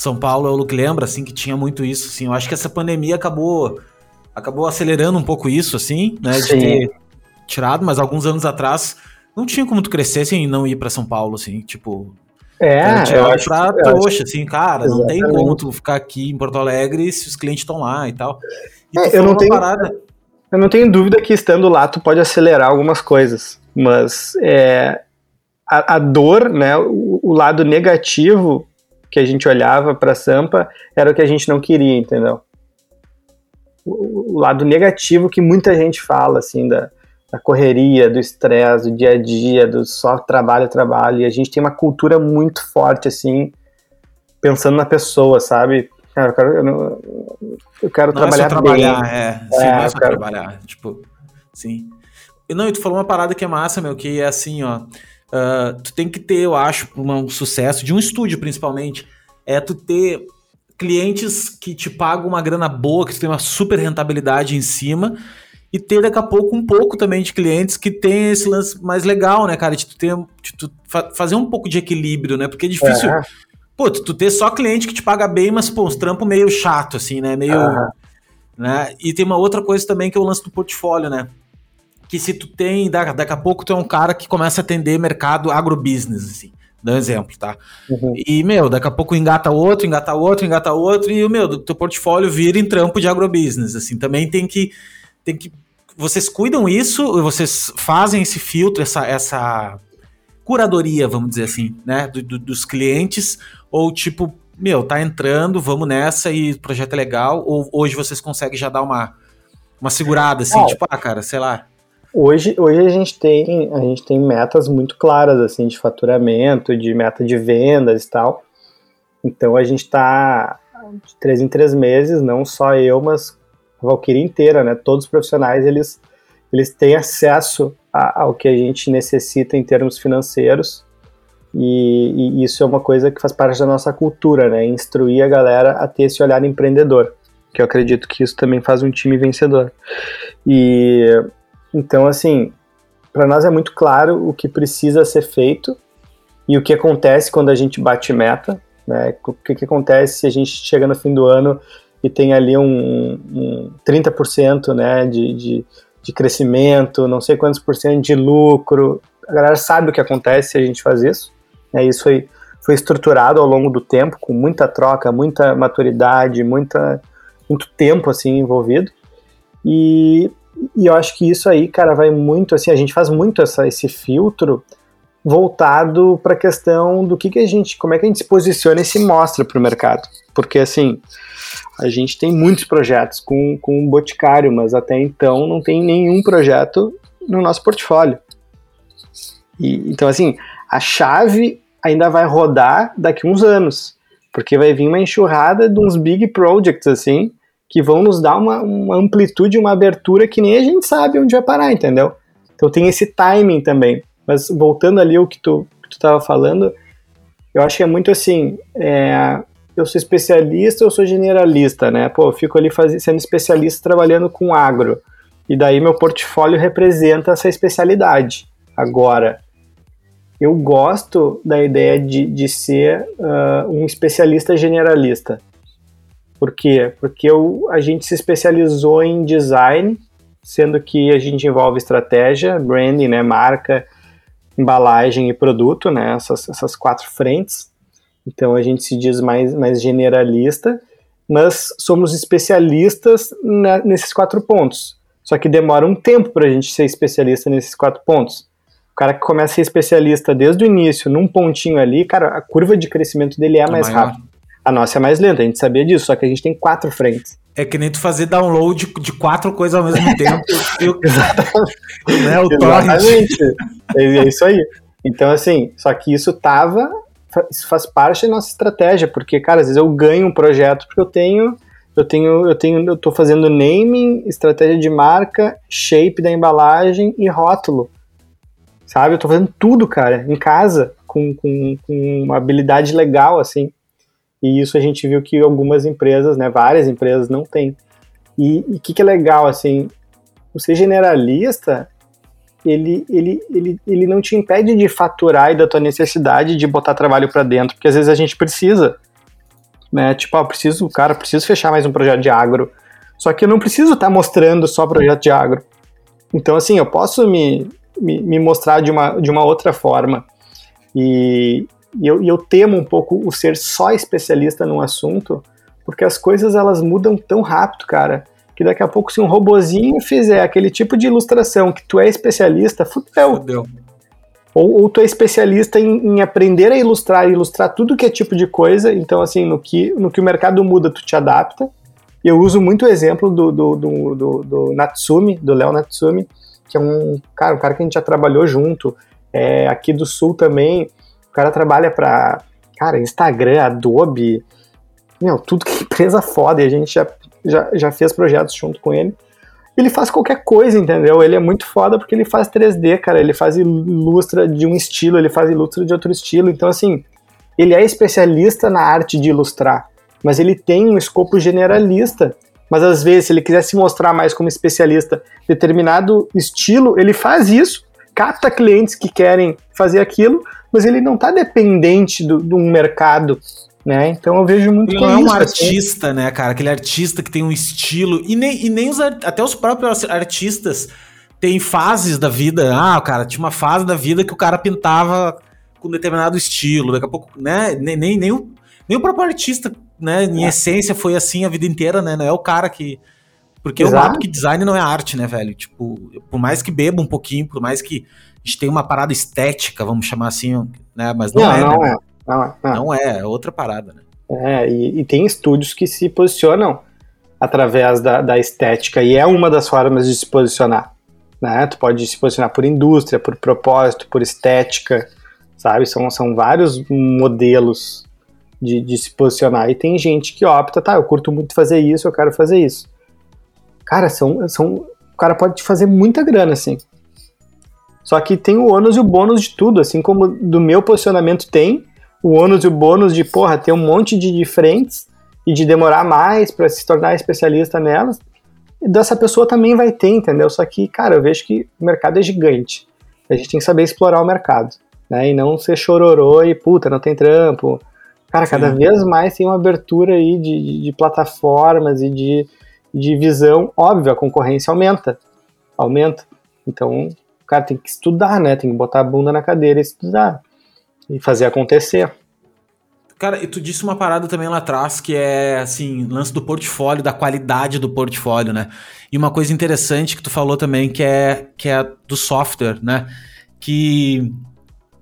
São Paulo é o que lembra, assim, que tinha muito isso, assim. Eu acho que essa pandemia acabou acabou acelerando um pouco isso, assim, né? De Sim. ter tirado, mas alguns anos atrás não tinha como tu crescer sem não ir para São Paulo, assim, tipo. É, eu acho pra que, trouxa, assim, cara, Exatamente. não tem como tu ficar aqui em Porto Alegre se os clientes estão lá e tal. E é, eu não tenho. Parada... Eu não tenho dúvida que estando lá tu pode acelerar algumas coisas, mas é, a, a dor, né, o, o, lado negativo que a gente olhava para Sampa era o que a gente não queria, entendeu? O, o lado negativo que muita gente fala, assim, da, da correria, do estresse, do dia a dia, do só trabalho, trabalho, e a gente tem uma cultura muito forte, assim, pensando na pessoa, sabe? Cara, eu quero, eu, eu quero não trabalhar, é só trabalhar bem. É, sim, é, não é só quero... trabalhar. Tipo, sim. E não, e tu falou uma parada que é massa, meu, que é assim, ó. Uh, tu tem que ter, eu acho, um sucesso, de um estúdio principalmente, é tu ter clientes que te pagam uma grana boa, que tu tem uma super rentabilidade em cima, e ter daqui a pouco um pouco também de clientes que tem esse lance mais legal, né, cara? De tu, ter, de tu fa fazer um pouco de equilíbrio, né? Porque é difícil. É. Pô, tu, tu ter só cliente que te paga bem, mas, pô, os trampos meio chato, assim, né? Meio. Né? E tem uma outra coisa também que é o lance do portfólio, né? Que se tu tem, daqui a pouco tu é um cara que começa a atender mercado agrobusiness, assim. Dá um exemplo, tá? Uhum. E, meu, daqui a pouco engata outro, engata outro, engata outro, e, meu, teu portfólio vira em trampo de agrobusiness, assim. Também tem que, tem que... Vocês cuidam isso, vocês fazem esse filtro, essa, essa curadoria, vamos dizer assim, né? Do, do, dos clientes, ou tipo, meu, tá entrando, vamos nessa e o projeto é legal, ou hoje vocês conseguem já dar uma, uma segurada, assim, é. tipo, ah, cara, sei lá. Hoje, hoje a gente tem a gente tem metas muito claras assim de faturamento, de meta de vendas e tal. Então a gente está de três em três meses, não só eu, mas a Valkyrie inteira, né? Todos os profissionais eles eles têm acesso a, ao que a gente necessita em termos financeiros e, e, isso é uma coisa que faz parte da nossa cultura, né? Instruir a galera a ter esse olhar empreendedor, que eu acredito que isso também faz um time vencedor. E então, assim, para nós é muito claro o que precisa ser feito e o que acontece quando a gente bate meta, né? O que, que acontece se a gente chega no fim do ano e tem ali um, um 30% né, de, de, de, crescimento, não sei quantos por cento de lucro. A galera sabe o que acontece se a gente faz isso. Né, isso foi, foi estruturado ao longo do tempo, com muita troca, muita maturidade, muita, muito tempo assim envolvido. E, e eu acho que isso aí, cara, vai muito assim, a gente faz muito essa, esse filtro voltado para a questão do que, que a gente, como é que a gente se posiciona e se mostra para o mercado. Porque assim, a gente tem muitos projetos com, com o Boticário, mas até então não tem nenhum projeto no nosso portfólio. E, então, assim, a chave ainda vai rodar daqui uns anos, porque vai vir uma enxurrada de uns big projects, assim, que vão nos dar uma, uma amplitude, uma abertura que nem a gente sabe onde vai parar, entendeu? Então tem esse timing também. Mas voltando ali ao que tu, que tu tava falando, eu acho que é muito assim, é, eu sou especialista, eu sou generalista, né? Pô, eu fico ali faz, sendo especialista trabalhando com agro. E daí meu portfólio representa essa especialidade. Agora, eu gosto da ideia de, de ser uh, um especialista generalista. Por quê? Porque eu, a gente se especializou em design, sendo que a gente envolve estratégia, branding, né, marca, embalagem e produto, né, essas, essas quatro frentes. Então a gente se diz mais, mais generalista, mas somos especialistas na, nesses quatro pontos. Só que demora um tempo para a gente ser especialista nesses quatro pontos. O cara que começa a ser especialista desde o início, num pontinho ali, cara, a curva de crescimento dele é, é mais rápida. A nossa é mais lenta, a gente sabia disso, só que a gente tem quatro frentes. É que nem tu fazer download de, quatro coisas ao mesmo tempo. *laughs* eu, né, o Exatamente. É, é isso aí. Então, assim, só que isso tava isso faz parte da nossa estratégia, porque, cara, às vezes eu ganho um projeto porque eu tenho eu tenho, eu tenho, eu tô fazendo naming, estratégia de marca, shape da embalagem e rótulo. Sabe? Eu tô fazendo tudo, cara, em casa, com, com, com uma habilidade legal, assim. E isso a gente viu que algumas empresas, né, várias empresas não têm. E o que, que é legal, assim, o ser generalista, ele, ele, ele, ele não te impede de faturar e da tua necessidade de botar trabalho para dentro, porque às vezes a gente precisa né? Tipo, ah, preciso, cara, preciso fechar mais um projeto de agro. Só que eu não preciso estar tá mostrando só projeto de agro. Então, assim, eu posso me, me, me mostrar de uma, de uma outra forma. E, e eu, e eu temo um pouco o ser só especialista num assunto, porque as coisas elas mudam tão rápido, cara, que daqui a pouco se um robozinho fizer aquele tipo de ilustração que tu é especialista, fudeu. fudeu. Ou, ou tu é especialista em, em, aprender a ilustrar e ilustrar tudo que é tipo de coisa, então assim, no que, no que o mercado muda, tu te adapta. Eu uso muito o exemplo do, do, do, do, do Natsumi, do Léo Natsumi, que é um cara, um cara que a gente já trabalhou junto, é, aqui do Sul também, o cara trabalha para cara, Instagram, Adobe, meu, tudo que empresa foda, e a gente já, já, já fez projetos junto com ele ele faz qualquer coisa, entendeu? Ele é muito foda porque ele faz 3D, cara. Ele faz ilustra de um estilo, ele faz ilustra de outro estilo. Então, assim, ele é especialista na arte de ilustrar, mas ele tem um escopo generalista. Mas às vezes, se ele quiser se mostrar mais como especialista determinado estilo, ele faz isso, capta clientes que querem fazer aquilo, mas ele não está dependente de um mercado né? Então eu vejo muito ele não é um assim. artista, assim. né, cara? Aquele artista que tem um estilo e nem, e nem os, até os próprios artistas têm fases da vida. Ah, cara, tinha uma fase da vida que o cara pintava com determinado estilo. Daqui a pouco, né? Nem, nem, nem, o, nem o próprio artista, né? Em é. essência foi assim a vida inteira, né? Não é o cara que porque Exato. eu noto que design não é arte, né, velho? Tipo, por mais que beba um pouquinho, por mais que a gente tenha uma parada estética, vamos chamar assim, né? Mas não, não é, não né? é. Não é, não. não é, é outra parada, né? É, e, e, tem estúdios que se posicionam através da, da, estética, e é uma das formas de se posicionar. Né? Tu pode se posicionar por indústria, por propósito, por estética, sabe? São, são vários modelos de, de se posicionar. E tem gente que opta, tá, eu curto muito fazer isso, eu quero fazer isso. Cara, são, são, o cara pode fazer muita grana, assim. Só que tem o ônus e o bônus de tudo, assim como do meu posicionamento tem, o ônus e o bônus de, porra, ter um monte de diferentes e de demorar mais para se tornar especialista nelas, e dessa pessoa também vai ter, entendeu? Só que, cara, eu vejo que o mercado é gigante. A gente tem que saber explorar o mercado, né? E não ser chororô e, puta, não tem trampo. Cara, Sim. cada vez mais tem uma abertura aí de, de, de plataformas e de, de visão. Óbvio, a concorrência aumenta. Aumenta. Então, cara tem que estudar, né? Tem que botar a bunda na cadeira e estudar e fazer acontecer. Cara, e tu disse uma parada também lá atrás que é assim, lance do portfólio, da qualidade do portfólio, né? E uma coisa interessante que tu falou também que é que é do software, né? Que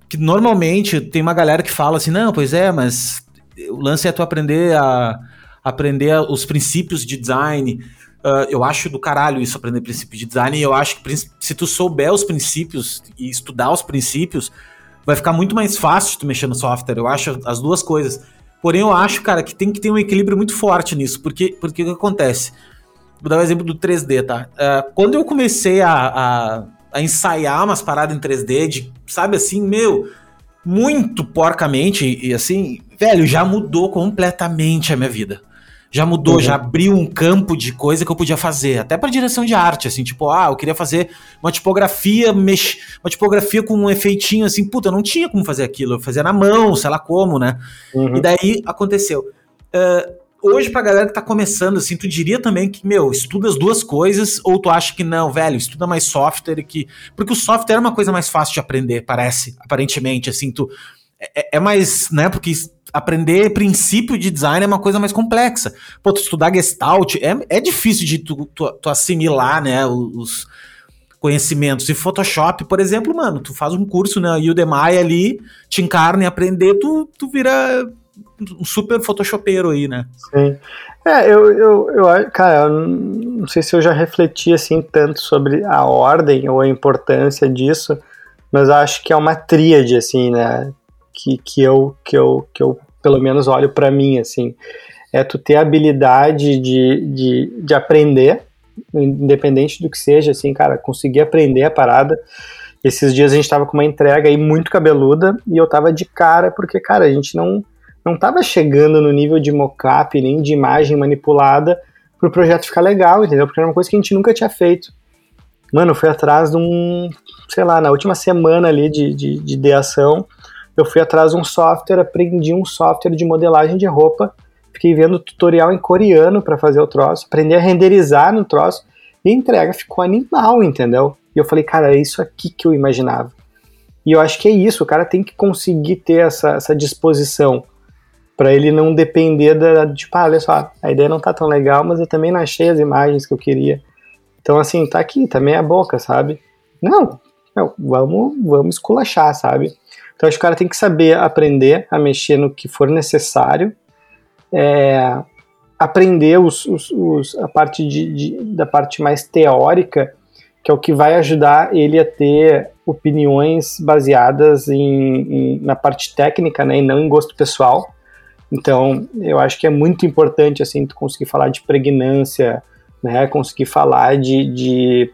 que normalmente tem uma galera que fala assim: "Não, pois é, mas o lance é tu aprender a aprender os princípios de design". Uh, eu acho do caralho isso aprender princípios de design e eu acho que se tu souber os princípios e estudar os princípios, vai ficar muito mais fácil tu mexer no software. Eu acho as duas coisas. Porém, eu acho, cara, que tem que ter um equilíbrio muito forte nisso. Porque, porque o que acontece? Vou dar o um exemplo do 3D, tá? Uh, quando eu comecei a, a, a, ensaiar umas paradas em 3D, de, sabe assim, meu, muito porcamente, e assim, velho, já mudou completamente a minha vida já mudou, uhum. já abriu um campo de coisa que eu podia fazer, até para direção de arte, assim, tipo, ah, eu queria fazer uma tipografia, mex... uma tipografia com um efeitinho assim, puta, eu não tinha como fazer aquilo, eu fazia na mão, sei lá como, né? Uhum. E daí aconteceu. Uh, hoje, pra galera que tá começando, assim, tu diria também que, meu, estuda as duas coisas, ou tu acha que não, velho, estuda mais software que. Porque o software é uma coisa mais fácil de aprender, parece, aparentemente, assim, tu. É, é mais, né? Porque aprender princípio de design é uma coisa mais complexa. Pô, tu estudar Gestalt é, é difícil de tu, tu, tu assimilar, né, os conhecimentos. E Photoshop, por exemplo, mano, tu faz um curso né, Udemy ali, te encarna em aprender, tu, tu vira um super photoshopeiro aí, né? Sim. É, eu, eu, eu, cara, eu não sei se eu já refleti assim tanto sobre a ordem ou a importância disso, mas acho que é uma tríade, assim, né? Que, que, eu, que, eu, que eu, pelo menos, olho para mim, assim, é tu ter a habilidade de, de, de aprender, independente do que seja, assim, cara, conseguir aprender a parada. Esses dias a gente tava com uma entrega aí muito cabeluda e eu tava de cara, porque, cara, a gente não, não tava chegando no nível de mockup nem de imagem manipulada pro projeto ficar legal, entendeu? Porque era uma coisa que a gente nunca tinha feito. Mano, fui atrás de um, sei lá, na última semana ali de, de, de ideação, eu fui atrás de um software, aprendi um software de modelagem de roupa, fiquei vendo tutorial em coreano para fazer o troço, aprendi a renderizar no troço, e a entrega ficou animal, entendeu? E eu falei, cara, é isso aqui que eu imaginava. E eu acho que é isso, o cara tem que conseguir ter essa, essa disposição para ele não depender da, tipo, ah, olha só, a ideia não tá tão legal, mas eu também não achei as imagens que eu queria. Então, assim, tá aqui, tá meia boca, sabe? Não, não vamos, vamos esculachar, sabe? Então, acho que o cara tem que saber aprender a mexer no que for necessário, é, aprender os, os, os, a parte de, de, da parte mais teórica, que é o que vai ajudar ele a ter opiniões baseadas em, em, na parte técnica, né, e não em gosto pessoal. Então, eu acho que é muito importante assim tu conseguir falar de pregnância, né? Conseguir falar de, de,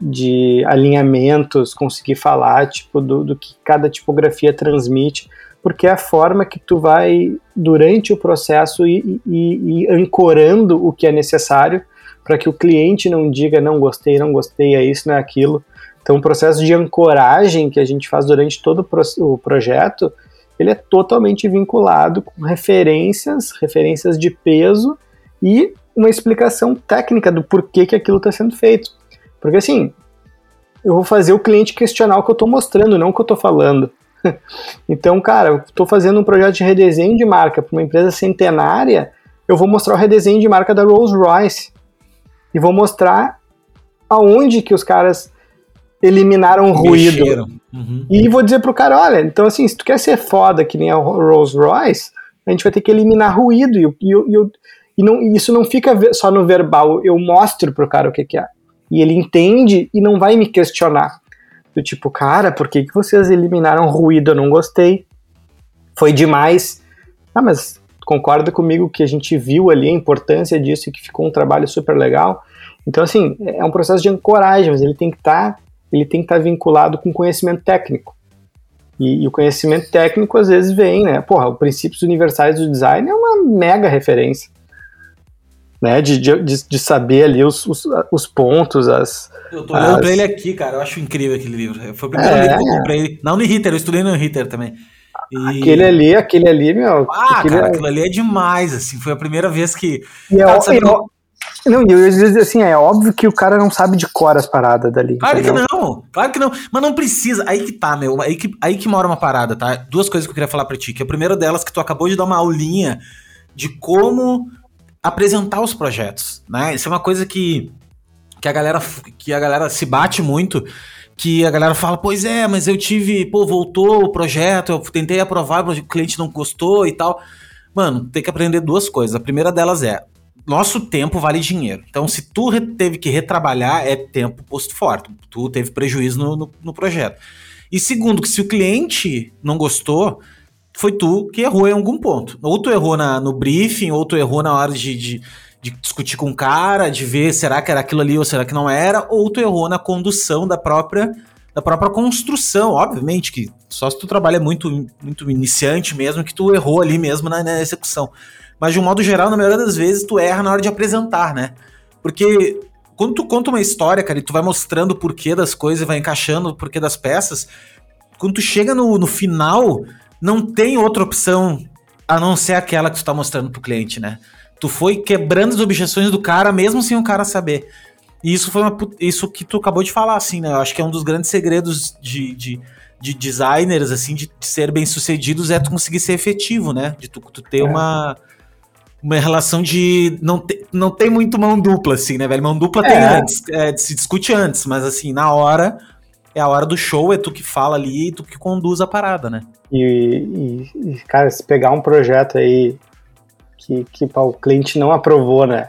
de alinhamentos, conseguir falar tipo do, do que cada tipografia transmite, porque é a forma que tu vai durante o processo e, ancorando o que é necessário para que o cliente não diga não gostei, não gostei, é isso, não é aquilo. Então, o processo de ancoragem que a gente faz durante todo o projeto, ele é totalmente vinculado com referências, referências de peso e uma explicação técnica do porquê que aquilo está sendo feito. Porque assim, eu vou fazer o cliente questionar o que eu estou mostrando, não o que eu estou falando. *laughs* então, cara, eu estou fazendo um projeto de redesenho de marca para uma empresa centenária, eu vou mostrar o redesenho de marca da Rolls Royce e vou mostrar aonde que os caras eliminaram ruído. Uhum. E vou dizer pro cara, olha, então assim, se tu quer ser foda que nem a Rolls Royce, a gente vai ter que eliminar ruído. E, e, e, e não, isso não fica só no verbal, eu mostro pro cara o que, que é. E ele entende e não vai me questionar. Do tipo, cara, por que, que vocês eliminaram ruído? Eu não gostei. Foi demais. Ah, mas concorda comigo que a gente viu ali a importância disso e que ficou um trabalho super legal. Então, assim, é um processo de ancoragem, mas ele tem que estar tá, ele tem que estar tá vinculado com conhecimento técnico. E, e, o conhecimento técnico às vezes vem, né? Porra, os princípios universais do design é uma mega referência né? De, de, de saber ali os, os, os, pontos, as. Eu tô olhando as... pra ele aqui, cara. Eu acho incrível aquele livro. Foi o primeiro é... livro que eu comprei. Não no Ritter, eu estudei no Ritter também. E... Aquele ali, aquele ali, meu. Ah, cara, é... aquilo ali é demais, assim. Foi a primeira vez que. E é, sabe, é, não, e eu dizer assim, é óbvio que o cara não sabe de cor as paradas dali. Claro entendeu? que não, claro que não. Mas não precisa. Aí que tá, meu. Aí que, aí que mora uma parada, tá? Duas coisas que eu queria falar pra ti. Que a primeira delas que tu acabou de dar uma aulinha de como apresentar os projetos, né? Isso é uma coisa que, que, a, galera, que a galera se bate muito, que a galera fala, pois é, mas eu tive, pô, voltou o projeto, eu tentei aprovar, o cliente não gostou e tal. Mano, tem que aprender duas coisas. A primeira delas é, nosso tempo vale dinheiro. Então, se tu teve que retrabalhar, é tempo posto fora. Tu teve prejuízo no, no, no projeto. E segundo, que se o cliente não gostou, foi tu que errou em algum ponto. Ou tu errou na, no briefing, ou tu errou na hora de, de, de, discutir com o cara, de ver será que era aquilo ali ou será que não era, ou tu errou na condução da própria da própria construção. Obviamente que só se tu trabalha muito, muito iniciante mesmo, que tu errou ali mesmo na, na execução. Mas de um modo geral, na maioria das vezes, tu erra na hora de apresentar, né? Porque quando tu conta uma história, cara, e tu vai mostrando o porquê das coisas, vai encaixando o porquê das peças, quando tu chega no, no final, não tem outra opção a não ser aquela que tu tá mostrando pro cliente, né? Tu foi quebrando as objeções do cara, mesmo sem o cara saber. E isso foi uma, isso que tu acabou de falar, assim, né? Eu acho que é um dos grandes segredos de, de, de designers, assim, de, de ser bem sucedidos é tu conseguir ser efetivo, né? De tu, tu ter é. uma, uma relação de. Não, te, não tem muito mão dupla, assim, né, velho? Mão dupla é. tem antes, é, se discute antes, mas assim, na hora é a hora do show, é tu que fala ali e tu que conduz a parada, né? E, e cara, se pegar um projeto aí que, que pá, o cliente não aprovou, né?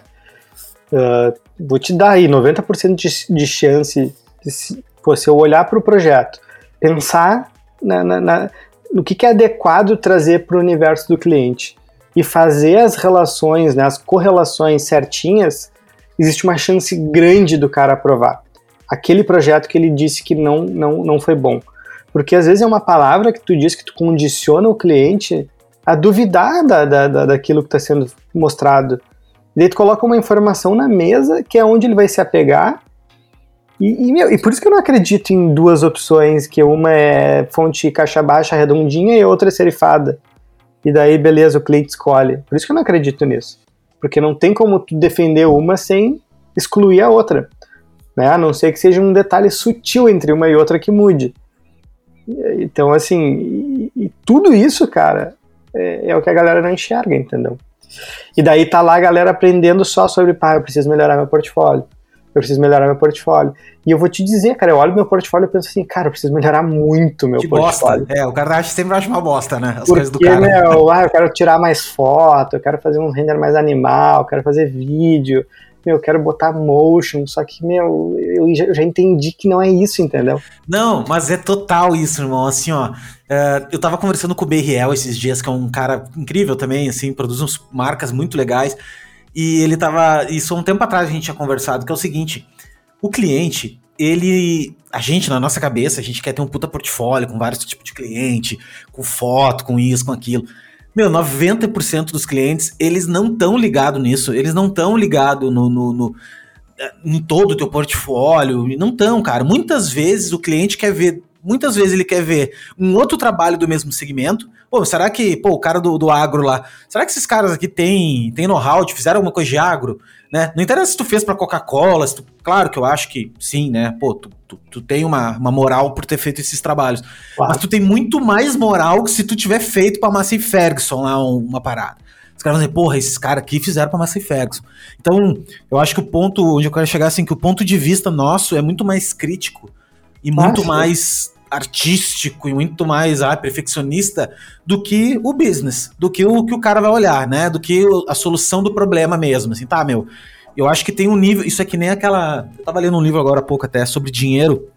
Uh, vou te dar aí 90% de, de chance de se, pô, se eu olhar para o projeto, pensar na, na, na, no que, que é adequado trazer para o universo do cliente e fazer as relações, né, as correlações certinhas, existe uma chance grande do cara aprovar aquele projeto que ele disse que não, não, não foi bom. Porque às vezes é uma palavra que tu diz que tu condiciona o cliente a duvidar da, da, da daquilo que está sendo mostrado. E daí tu coloca uma informação na mesa que é onde ele vai se apegar. E, e, meu, e por isso que eu não acredito em duas opções, que uma é fonte caixa baixa redondinha e outra é serifada. E daí, beleza, o cliente escolhe. Por isso que eu não acredito nisso. Porque não tem como tu defender uma sem excluir a outra né? A não ser que seja um detalhe sutil entre uma e outra que mude. Então, assim, e, e tudo isso, cara, é, é, o que a galera não enxerga, entendeu? E daí tá lá a galera aprendendo só sobre, pá, eu preciso melhorar meu portfólio. Eu preciso melhorar meu portfólio. E eu vou te dizer, cara, eu olho meu portfólio e penso assim, cara, eu preciso melhorar muito meu que portfólio. Bosta. É, o cara acha, sempre acha uma bosta, né? As Porque, coisas do cara. Meu, *laughs* ah, eu quero tirar mais foto, eu quero fazer um render mais animal, eu quero fazer vídeo, meu, eu quero botar motion, só que, meu, eu já, eu já, entendi que não é isso, entendeu? Não, mas é total isso, irmão. Assim, ó, uh, eu tava conversando com o BRL esses dias, que é um cara incrível também, assim, produz uns marcas muito legais. E ele tava. Isso há um tempo atrás a gente tinha conversado, que é o seguinte: o cliente, ele. A gente, na nossa cabeça, a gente quer ter um puta portfólio com vários tipos de cliente, com foto, com isso, com aquilo. Meu, 90% dos clientes, eles não estão ligados nisso. Eles não estão ligados no, no, no, eh, em todo o teu portfólio. Não estão, cara. Muitas vezes o cliente quer ver muitas vezes ele quer ver um outro trabalho do mesmo segmento. Pô, será que, pô, o cara do, do agro lá, será que esses caras aqui têm, têm know-how, fizeram alguma coisa de agro? Né? Não interessa se tu fez para Coca-Cola, claro que eu acho que sim, né? Pô, tu, tu, tu, tem uma, uma moral por ter feito esses trabalhos. Claro. Mas tu tem muito mais moral que se tu tiver feito pra Massey Ferguson lá uma parada. Os caras vão dizer, porra, esses caras aqui fizeram pra Massey Ferguson. Então, eu acho que o ponto onde eu quero chegar, assim, que o ponto de vista nosso é muito mais crítico e muito mais artístico e muito mais ah, perfeccionista do que o business, do que o que o cara vai olhar, né? Do que a solução do problema mesmo. Assim, tá, meu. Eu acho que tem um nível. Isso é que nem aquela. Eu tava lendo um livro agora há pouco até sobre dinheiro,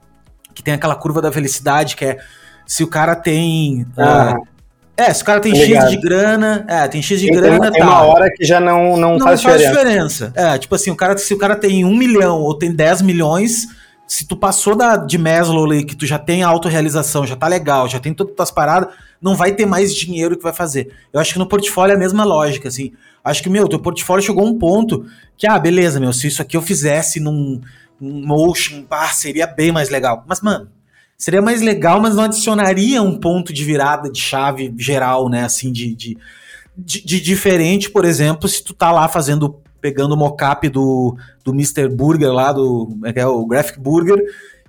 que tem aquela curva da felicidade, que é se o cara tem. Ah. Uh, é, se o cara tem X de grana, é, tem X de tem, grana, tem tá. uma hora que já não, não, não faz, faz diferença. diferença. É, tipo assim, o cara, se o cara tem um milhão ou tem 10 milhões, se tu passou da, de Maslow ali, que tu já tem autorrealização, já tá legal, já tem todas as paradas, não vai ter mais dinheiro que vai fazer. Eu acho que no portfólio é a mesma lógica, assim. Acho que, meu, teu portfólio chegou a um ponto que, ah, beleza, meu, se isso aqui eu fizesse num, num Motion, ah, seria bem mais legal. Mas, mano, seria mais legal, mas não adicionaria um ponto de virada de chave geral, né, assim, de, de, de, de diferente, por exemplo, se tu tá lá fazendo pegando o mocap do, do Mr. Burger lá, do é, é o Graphic Burger,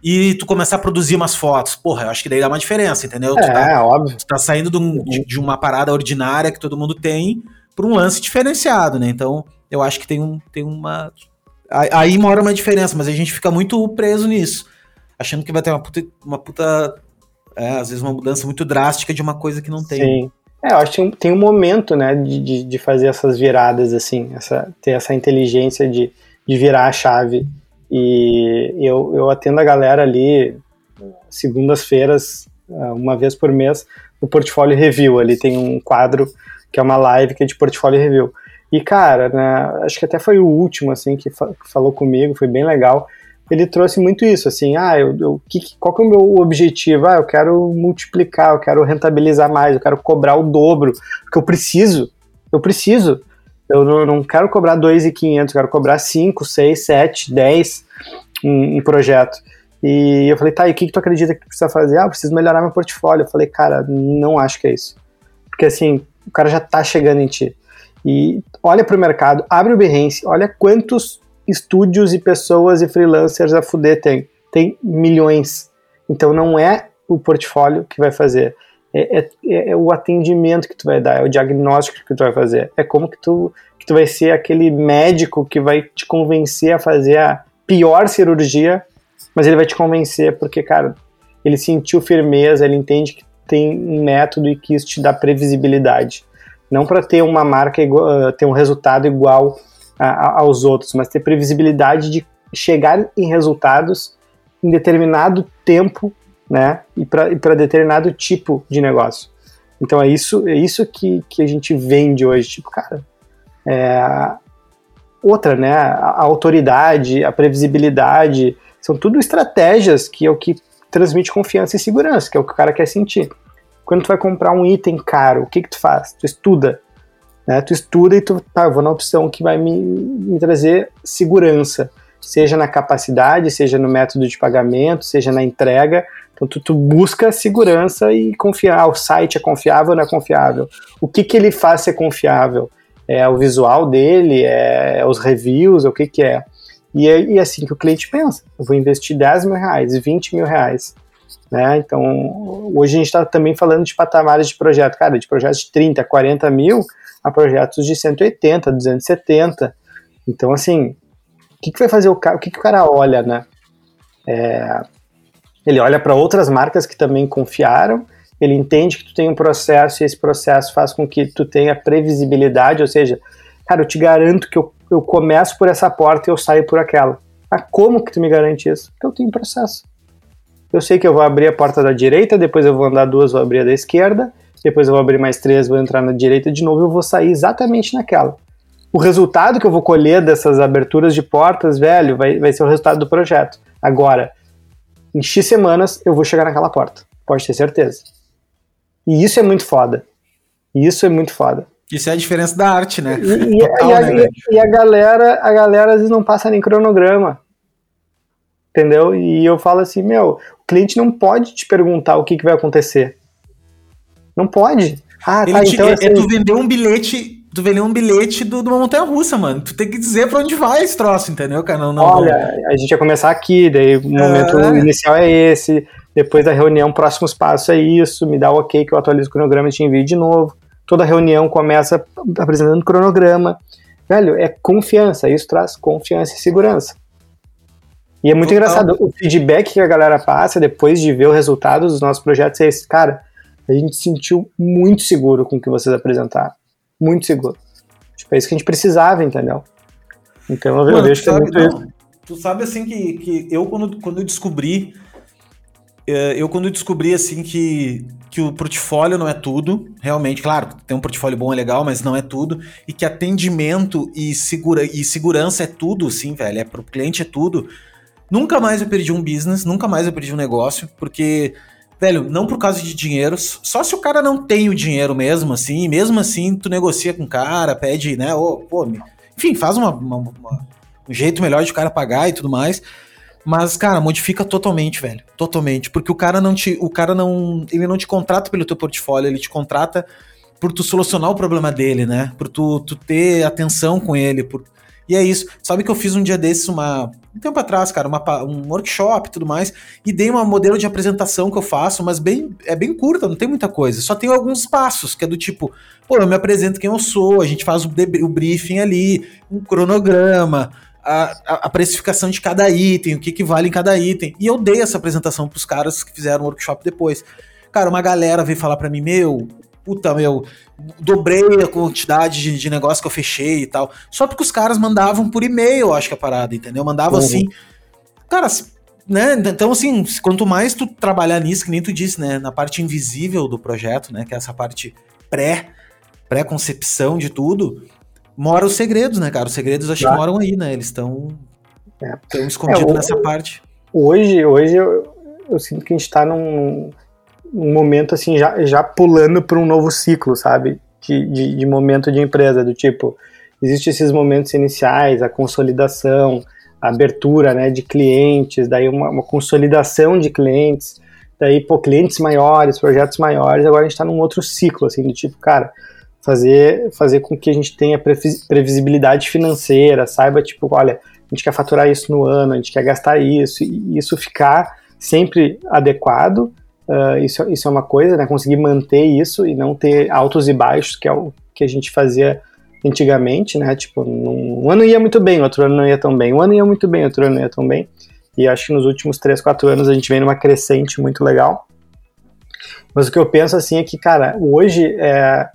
e tu começar a produzir umas fotos. Porra, eu acho que daí dá uma diferença, entendeu? É, tu tá, óbvio. Tu tá saindo de, um, de, de, uma parada ordinária que todo mundo tem para um lance diferenciado, né? Então, eu acho que tem, um, tem uma. Aí mora uma diferença, mas a gente fica muito preso nisso. Achando que vai ter uma puta. Uma puta é, às vezes uma mudança muito drástica de uma coisa que não tem. Sim. É, eu acho que tem um momento, né, de, de, fazer essas viradas, assim, essa, ter essa inteligência de, de virar a chave. E eu, eu atendo a galera ali segundas-feiras, ah, uma vez por mês, no Portfólio Review. Ali tem um quadro que é uma live que é de Portfólio Review. E, cara, né, acho que até foi o último, assim, que, fa que falou comigo, foi bem legal ele trouxe muito isso, assim, ah, eu, eu, que, qual que é o meu objetivo? Ah, eu quero multiplicar, eu quero rentabilizar mais, eu quero cobrar o dobro, porque eu preciso, eu preciso. Eu não, não quero cobrar 2,500, eu quero cobrar 5, 6, 7, 10 em, em projeto. E eu falei, tá, e o que, que tu acredita que tu precisa fazer? Ah, eu preciso melhorar meu portfólio. Eu falei, cara, não acho que é isso. Porque assim, o cara já tá chegando em ti. E olha pro mercado, abre o Behance, olha quantos estúdios e pessoas e freelancers a fuder tem. Tem milhões. Então não é o portfólio que vai fazer. É, é, é, o atendimento que tu vai dar, é o diagnóstico que tu vai fazer. É como que tu, que tu vai ser aquele médico que vai te convencer a fazer a pior cirurgia, mas ele vai te convencer porque, cara, ele sentiu firmeza, ele entende que tem um método e que isso te dá previsibilidade. Não para ter uma marca igual, ter um resultado igual a, aos outros, mas ter previsibilidade de chegar em resultados em determinado tempo, né? E para determinado tipo de negócio. Então é isso, é isso que, que a gente vende hoje, tipo, cara, é, outra, né, a autoridade, a previsibilidade, são tudo estratégias que é o que transmite confiança e segurança, que é o que o cara quer sentir. Quando tu vai comprar um item caro, o que que tu faz? Tu estuda, né? Tu estuda e tu, tá, vou na opção que vai me, me trazer segurança, seja na capacidade, seja no método de pagamento, seja na entrega. Então tu, tu busca segurança e confiar. O site é confiável ou não é confiável? O que que ele faz ser confiável? É o visual dele? É, é os reviews? É o que que é? E é, e é assim que o cliente pensa. Eu vou investir 10 mil reais, 20 mil reais. Né? Então, hoje a gente está também falando de patamares de projeto, cara, de projetos de 30, 40 mil a projetos de 180, 270. Então, assim, o que, que vai fazer o cara? O que, que o cara olha, né? É, ele olha para outras marcas que também confiaram, ele entende que tu tem um processo e esse processo faz com que tu tenha previsibilidade, ou seja, cara, eu te garanto que eu eu começo por essa porta e eu saio por aquela. Ah, como que tu me garante isso? Porque eu tenho processo. Eu sei que eu vou abrir a porta da direita, depois eu vou andar duas, vou abrir a da esquerda, depois eu vou abrir mais três, vou entrar na direita de novo e eu vou sair exatamente naquela. O resultado que eu vou colher dessas aberturas de portas, velho, vai, vai ser o resultado do projeto. Agora, em X semanas eu vou chegar naquela porta. Pode ter certeza. E isso é muito foda. Isso é muito foda. Isso é a diferença da arte, né? E, *laughs* Total, e, a, né, e a, galera, a galera às vezes não passa nem cronograma. Entendeu? E eu falo assim, meu, o cliente não pode te perguntar o que, que vai acontecer. Não pode. Ah, tá, te, então, é, assim, é tu vender um bilhete, tu vender um bilhete do, de uma montanha russa, mano. Tu tem que dizer pra onde vai esse troço, entendeu, cara? Não, não, Olha, a gente vai começar aqui, daí o momento é. inicial é esse, depois da reunião, próximos passos é isso, me dá o ok que eu atualizo o cronograma e te envio de novo toda reunião começa apresentando cronograma. Velho, é confiança, isso traz confiança e segurança. E é muito Total. engraçado, o feedback que a galera passa depois de ver o resultado dos nossos projetos é esse, cara, a gente se sentiu muito seguro com o que vocês apresentaram. Muito seguro. Tipo, é isso que a gente precisava, entendeu? Então eu, Mano, eu vejo que é muito isso. Tu sabe assim que, que eu, quando, quando eu descobri é, eu quando descobri assim que, que o portfólio não é tudo, realmente, claro, ter um portfólio bom é legal, mas não é tudo, e que atendimento e, segura, e segurança é tudo, sim, velho, é pro cliente é tudo. Nunca mais eu perdi um business, nunca mais eu perdi um negócio, porque, velho, não por causa de dinheiro, só se o cara não tem o dinheiro mesmo, assim, mesmo assim tu negocia com o cara, pede, né, ô, pô, enfim, faz uma, uma, uma, um jeito melhor de o cara pagar e tudo mais. Mas, cara, modifica totalmente, velho. Totalmente. Porque o cara não te. O cara não. Ele não te contrata pelo teu portfólio, ele te contrata por tu solucionar o problema dele, né? Por tu, tu ter atenção com ele. Por... E é isso. Sabe que eu fiz um dia desses, uma. Um tempo atrás, cara, uma, um workshop e tudo mais, e dei uma modelo de apresentação que eu faço, mas bem é bem curta, não tem muita coisa. Só tem alguns passos, que é do tipo, pô, eu me apresento quem eu sou, a gente faz o, o briefing ali, um cronograma a, a, precificação de cada item, o que, que vale em cada item. E eu dei essa apresentação pros caras que fizeram o workshop depois. Cara, uma galera veio falar para mim, meu, puta, meu, dobrei a quantidade de, de, negócio que eu fechei e tal. Só porque os caras mandavam por e-mail, acho que a parada, entendeu? Mandavam uhum. assim. Cara, né? Então, assim, quanto mais tu trabalhar nisso, que nem tu disse, né? Na parte invisível do projeto, né? Que é essa parte pré, pré-concepção de tudo, moram os segredos, né, cara? Os segredos acho que moram aí, né? Eles estão é. escondidos é, nessa parte. Hoje, hoje eu, eu, sinto que a gente está num, num, momento assim, já, já pulando para um novo ciclo, sabe? De, de, de, momento de empresa, do tipo, existem esses momentos iniciais, a consolidação, a abertura né, de clientes, daí uma, uma consolidação de clientes, daí, pô, clientes maiores, projetos maiores, agora a gente está num outro ciclo, assim, do tipo, cara, fazer, fazer com que a gente tenha previsibilidade financeira, saiba, tipo, olha, a gente quer faturar isso no ano, a gente quer gastar isso, e isso ficar sempre adequado, uh, isso, isso é uma coisa, né, conseguir manter isso e não ter altos e baixos, que é o que a gente fazia antigamente, né, tipo, um ano ia muito bem, outro ano não ia tão bem, um ano ia muito bem, outro ano não ia tão bem, e acho que nos últimos 3, 4 anos a gente vem numa crescente muito legal, mas o que eu penso, assim, é que, cara, hoje é,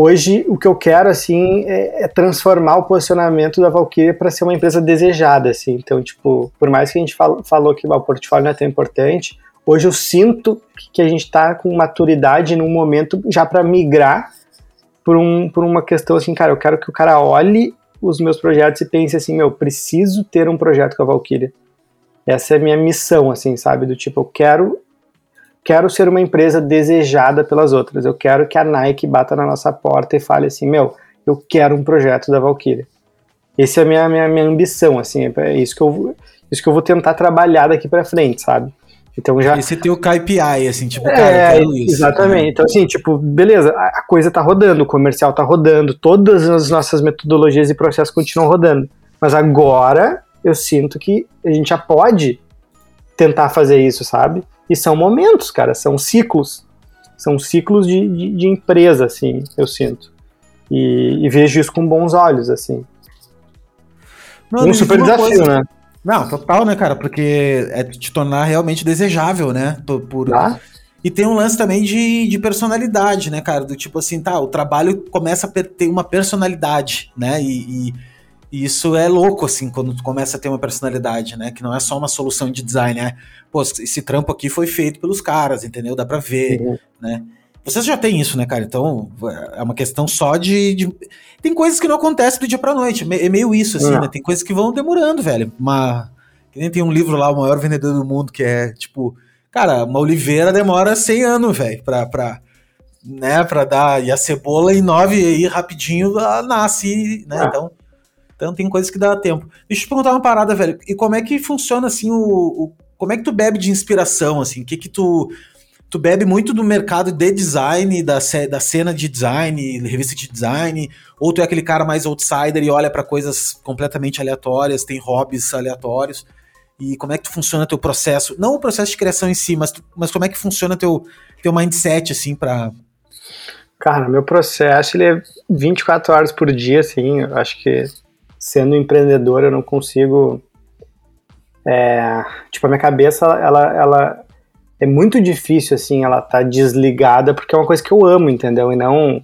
Hoje, o que eu quero, assim, é, é transformar o posicionamento da Valkyrie para ser uma empresa desejada, assim. Então, tipo, por mais que a gente fal falou que o portfólio não é tão importante, Hoje eu sinto que a gente está com maturidade num momento já para migrar por, um, por uma questão assim, cara, eu quero que o cara olhe os meus projetos e pense assim, meu, preciso ter um projeto com a Valkyria. Essa é a minha missão, assim, sabe? Do tipo, eu quero quero ser uma empresa desejada pelas outras. Eu quero que a Nike bata na nossa porta e fale assim, meu, eu quero um projeto da Valkyria. Essa é a minha, minha, minha ambição, assim, é isso que eu, isso que eu vou tentar trabalhar daqui para frente, sabe? Então já. Esse tem o KPI, assim, tipo, cara, é, eu quero isso. Exatamente. Então, assim, tipo, beleza, a coisa tá rodando, o comercial tá rodando, todas as nossas metodologias e processos continuam rodando. Mas agora eu sinto que a gente já pode tentar fazer isso, sabe? E são momentos, cara, são ciclos. São ciclos de, de, de empresa, assim, eu sinto. E, e, vejo isso com bons olhos, assim. Não, um super desafio, coisa. né? Não, total, né, cara? Porque é te tornar realmente desejável, né? Por, por... Ah? E tem um lance também de, de personalidade, né, cara? Do tipo assim, tá, o trabalho começa a ter uma personalidade, né? E, e, e, isso é louco, assim, quando tu começa a ter uma personalidade, né? Que não é só uma solução de design, né? Pô, esse trampo aqui foi feito pelos caras, entendeu? Dá pra ver, uhum. né? Vocês já têm isso, né, cara? Então, é uma questão só de, de, Tem coisas que não acontecem do dia pra noite. É meio isso, assim, não. né? Tem coisas que vão demorando, velho. Uma. Que nem tem um livro lá, o maior vendedor do mundo, que é tipo. Cara, uma oliveira demora 100 anos, velho, pra, pra, né, pra dar. E a cebola em 9 aí rapidinho ela nasce, né? Ah. Então. Então tem coisas que dá tempo. Deixa eu te perguntar uma parada, velho. E como é que funciona assim o, o como é que tu bebe de inspiração assim? O que que tu tu bebe muito do mercado de design, da, da cena de design, revista de design, ou tu é aquele cara mais outsider e olha para coisas completamente aleatórias, tem hobbies aleatórios. E como é que tu funciona teu processo? Não o processo de criação em si, mas, tu, mas como é que funciona teu, teu mindset, assim, para Cara, meu processo ele é 24 horas por dia, assim. Eu acho que sendo empreendedor eu não consigo. É, tipo, a minha cabeça, ela, ela, é muito difícil, assim, ela tá desligada, porque é uma coisa que eu amo, entendeu? E não.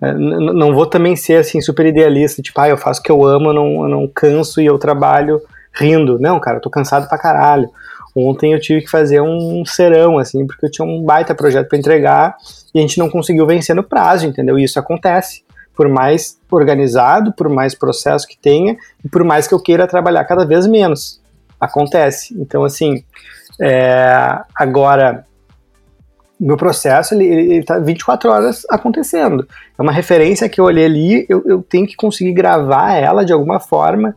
É, não vou também ser, assim, super idealista, tipo, ah, eu faço o que eu amo, eu não, eu não canso e eu trabalho rindo. Não, cara, eu tô cansado pra caralho. Ontem eu tive que fazer um serão, assim, porque eu tinha um baita projeto para entregar e a gente não conseguiu vencer no prazo, entendeu? E isso acontece. Por mais organizado, por mais processo que tenha e por mais que eu queira trabalhar cada vez menos. Acontece. Então, assim, é, agora, meu processo ele está 24 horas acontecendo. É uma referência que eu olhei ali, eu, eu tenho que conseguir gravar ela de alguma forma.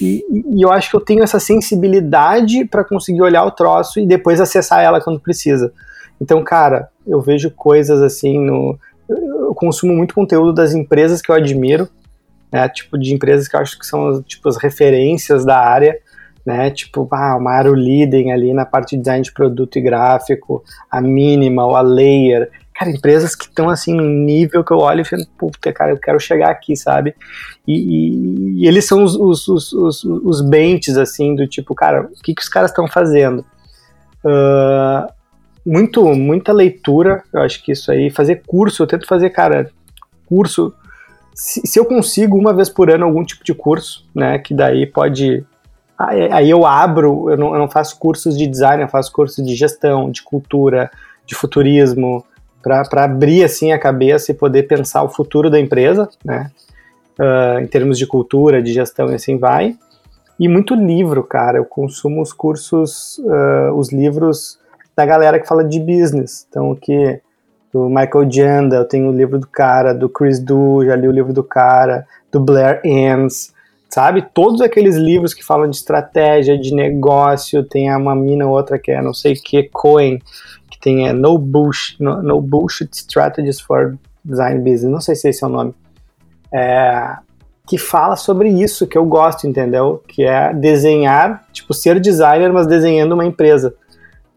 E, e eu acho que eu tenho essa sensibilidade para conseguir olhar o troço e depois acessar ela quando precisa. Então, cara, eu vejo coisas assim no. Eu consumo muito conteúdo das empresas que eu admiro, né? Tipo, de empresas que eu acho que são tipo, as referências da área né? Tipo, ah, uma Aeroliden ali na parte de design de produto e gráfico, a Minimal, a Layer. Cara, empresas que estão assim num nível que eu olho e falo, puta, cara, eu quero chegar aqui, sabe? E, e, e eles são os, os, os, os, os benches, assim, do tipo, cara, o que, que os caras estão fazendo? Uh, muito, muita leitura, eu acho que isso aí, fazer curso, eu tento fazer, cara, curso, se, se eu consigo uma vez por ano algum tipo de curso, né, que daí pode Aí eu abro, eu não, eu não, faço cursos de design, eu faço cursos de gestão, de cultura, de futurismo, para abrir assim a cabeça e poder pensar o futuro da empresa, né? Uh, em termos de cultura, de gestão e assim vai. E muito livro, cara. Eu consumo os cursos, uh, os livros da galera que fala de business. Então, o que do Michael Janda, eu tenho o livro do cara, do Chris Du, já li o livro do cara, do Blair Enns, sabe? Todos aqueles livros que falam de estratégia, de negócio, tem uma mina outra que é não sei que, Cohen, que tem é, no, Bullshit, no, no Bullshit Strategies for Design Business, não sei se esse é o nome, é, que fala sobre isso que eu gosto, entendeu? Que é desenhar, tipo, ser designer, mas desenhando uma empresa,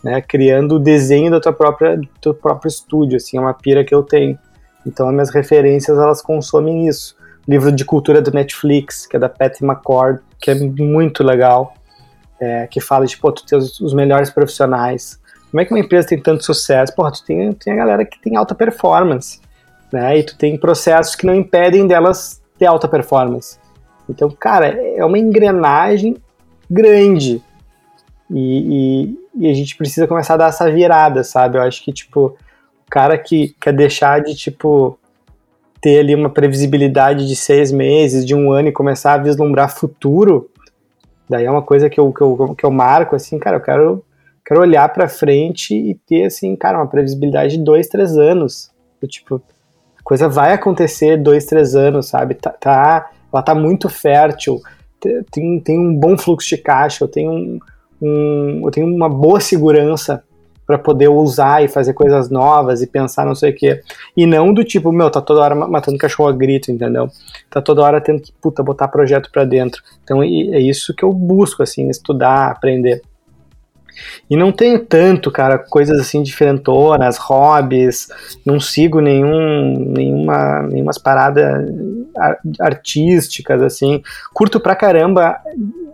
né? Criando o desenho da tua própria, do teu próprio estúdio, assim, é uma pira que eu tenho. Então, as minhas referências, elas consomem isso livro de cultura do Netflix, que é da Patty McCord, que é muito legal, é, que fala de, pô, tu tem os, os, melhores profissionais. Como é que uma empresa tem tanto sucesso? Pô, tu tem, tem a galera que tem alta performance, né? E tu tem processos que não impedem delas ter alta performance. Então, cara, é uma engrenagem grande. E, e a gente precisa começar a dar essa virada, sabe? Eu acho que, tipo, o cara que quer deixar de, tipo, ter ali uma previsibilidade de seis meses, de um ano e começar a vislumbrar futuro, daí é uma coisa que eu, que eu, que eu marco, assim, cara, eu quero, quero olhar para frente e ter, assim, cara, uma previsibilidade de dois, três anos. Tipo, a coisa vai acontecer dois, três anos, sabe? Tá, tá, ela tá muito fértil, tem, tem um bom fluxo de caixa, eu tenho, um, um eu tenho uma boa segurança para poder usar e fazer coisas novas e pensar não sei o quê. E não do tipo, meu, tá toda hora matando cachorro a grito, entendeu? Tá toda hora tendo que, puta, botar projeto para dentro. Então é isso que eu busco, assim, estudar, aprender. E não tenho tanto, cara, coisas assim diferentonas, hobbies, não sigo nenhum, nenhuma, nenhumas paradas artísticas, assim. Curto pra caramba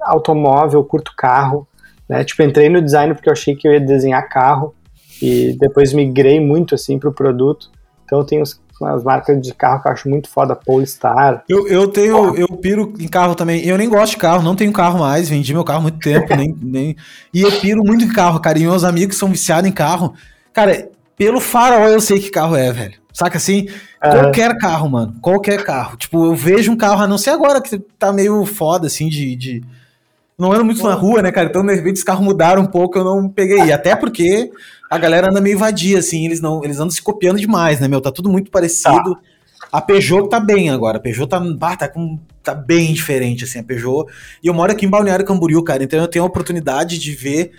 automóvel, curto carro, né? Tipo, entrei no design porque eu achei que eu ia desenhar carro e depois migrei muito assim para o produto. Então eu tenho as marcas de carro que eu acho muito foda, Polestar. Eu, eu tenho, eu piro em carro também. Eu nem gosto de carro, não tenho carro mais, vendi meu carro há muito tempo, nem, *laughs* nem. E eu piro muito em carro, cara. E meus amigos são viciados em carro. Cara, pelo farol eu sei que carro é, velho. Saca assim? Qualquer carro, mano. Qualquer carro. Tipo, eu vejo um carro, a não ser agora que tá meio foda, assim, de, de não ando muito na rua, né, cara? Então, de repente, os carros mudaram um pouco, eu não peguei. Até porque a galera anda meio vadia, assim, eles não, eles andam se copiando demais, né, meu? Tá tudo muito parecido. Tá. A Peugeot tá bem agora. A Peugeot tá, bah, tá, com, tá bem diferente, assim, a Peugeot. E eu moro aqui em Balneário Camboriú, cara, então eu tenho a oportunidade de ver